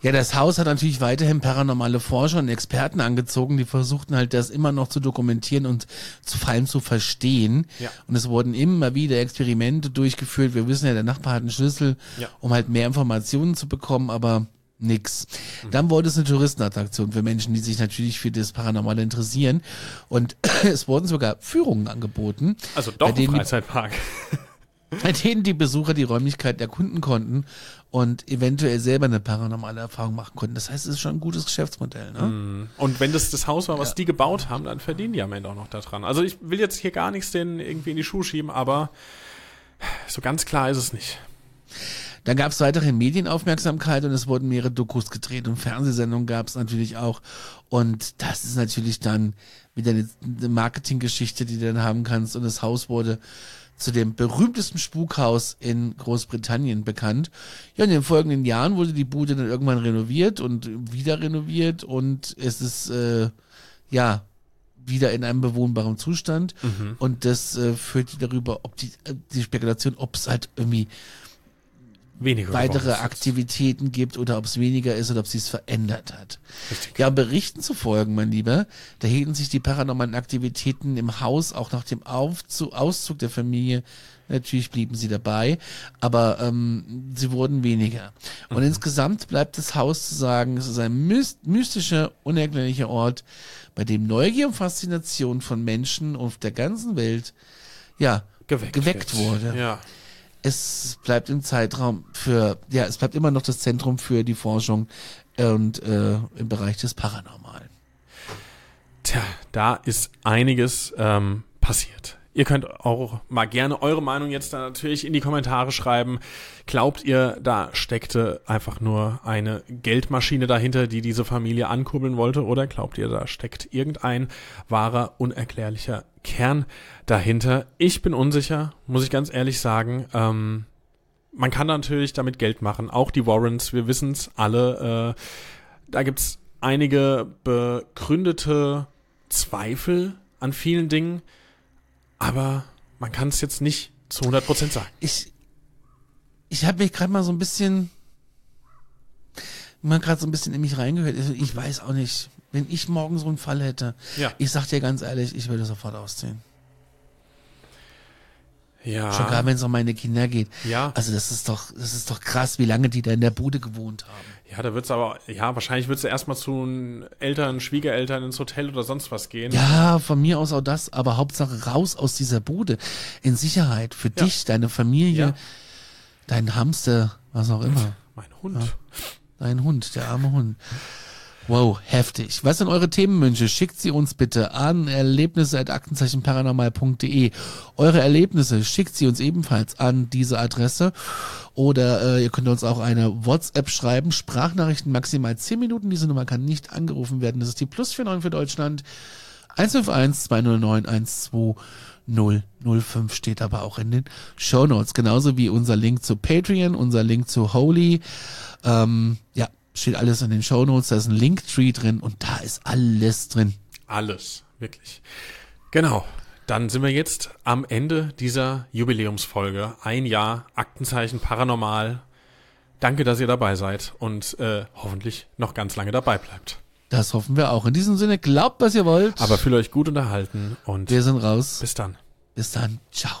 Ja, das Haus hat natürlich weiterhin paranormale Forscher und Experten angezogen, die versuchten halt das immer noch zu dokumentieren und zu, vor allem zu verstehen. Ja. Und es wurden immer wieder Experimente durchgeführt. Wir wissen ja, der Nachbar hat einen Schlüssel, Ja. um halt mehr Informationen zu bekommen, aber nix. Dann wurde es eine Touristenattraktion für Menschen, die sich natürlich für das Paranormale interessieren. Und <clears throat> es wurden sogar Führungen angeboten. Also doch ein die Freizeitpark. <laughs> bei denen die Besucher die Räumlichkeiten erkunden konnten und eventuell selber eine paranormale Erfahrung machen konnten. Das heißt, es ist schon ein gutes Geschäftsmodell. Ne? Und wenn das das Haus war, was die gebaut haben, dann verdienen die am Ende auch noch daran. Also ich will jetzt hier gar nichts denen irgendwie in die Schuhe schieben, aber So ganz klar ist es nicht. Dann gab es weitere Medienaufmerksamkeit und es wurden mehrere Dokus gedreht und Fernsehsendungen gab es natürlich auch. Und das ist natürlich dann wieder eine, eine Marketinggeschichte, die du dann haben kannst. Und das Haus wurde zu dem berühmtesten Spukhaus in Großbritannien bekannt. Ja, in den folgenden Jahren wurde die Bude dann irgendwann renoviert und wieder renoviert und es ist äh, ja wieder in einem bewohnbaren Zustand. Mhm. Und das äh, führt darüber, ob die, äh, die Spekulation, ob es halt irgendwie Weniger weitere. Aktivitäten gibt oder ob es weniger ist oder ob sie es verändert hat. Richtig. Ja, Berichten zu folgen, mein Lieber, da hielten sich die paranormalen Aktivitäten im Haus auch nach dem Aufzug, Auszug der Familie Natürlich blieben sie dabei, aber ähm, sie wurden weniger. Und insgesamt bleibt das Haus zu sagen, es ist ein myst mystischer, unerklärlicher Ort, bei dem Neugier und Faszination von Menschen auf der ganzen Welt ja geweckt, geweckt wurde Ja. Es bleibt im Zeitraum für, ja, es bleibt immer noch das Zentrum für die Forschung und äh, im Bereich des Paranormalen. Tja, da ist einiges ähm, passiert. Ihr könnt auch mal gerne eure Meinung jetzt da natürlich in die Kommentare schreiben. Glaubt ihr, da steckte einfach nur eine Geldmaschine dahinter, die diese Familie ankurbeln wollte? Oder glaubt ihr, da steckt irgendein wahrer, unerklärlicher Kern dahinter? Ich bin unsicher, muss ich ganz ehrlich sagen. Ähm, man kann natürlich damit Geld machen. Auch die Warrens, wir wissen es alle. Äh, da gibt's einige begründete Zweifel an vielen Dingen, aber man kann es jetzt nicht zu 100% sagen. Ich, ich habe mich gerade mal so ein bisschen, mal gerade so ein bisschen in mich reingehört. Also Ich weiß auch nicht, wenn ich morgen so einen Fall hätte, Ja. ich sag dir ganz ehrlich, ich würde sofort ausziehen. Ja. Schon gar wenn es um meine Kinder geht. Ja. Also das ist doch, das ist doch krass, wie lange die da in der Bude gewohnt haben. Ja, da wird's aber, ja, wahrscheinlich wird's erstmal zu Eltern, Schwiegereltern ins Hotel oder sonst was gehen. Ja, von mir aus auch das, aber Hauptsache raus aus dieser Bude. In Sicherheit. Für Ja. dich, deine Familie, Ja. dein Hamster, was auch immer. Mein Hund. Dein Hund, der arme Hund. Wow, heftig. Was sind eure Themenwünsche? Schickt sie uns bitte an erlebnisse.aktenzeichenparanormal.de. Eure Erlebnisse schickt sie uns ebenfalls an diese Adresse. Oder äh, ihr könnt uns auch eine WhatsApp schreiben. Sprachnachrichten maximal 10 Minuten. Diese Nummer kann nicht angerufen werden. Das ist die Plus 49 für Deutschland. 151 209 12005 steht aber auch in den Show Notes. Genauso wie unser Link zu Patreon, unser Link zu Holy. Ähm, ja, steht alles in den Show Notes. Da ist ein Linktree drin und da ist alles drin. Alles, wirklich. Genau. Dann sind wir jetzt am Ende dieser Jubiläumsfolge. Ein Jahr Aktenzeichen Paranormal. Danke, dass ihr dabei seid und äh, hoffentlich noch ganz lange dabei bleibt. Das hoffen wir auch. In diesem Sinne, glaubt, was ihr wollt. Aber fühlt euch gut unterhalten und wir sind raus. bis dann. Bis dann. Ciao.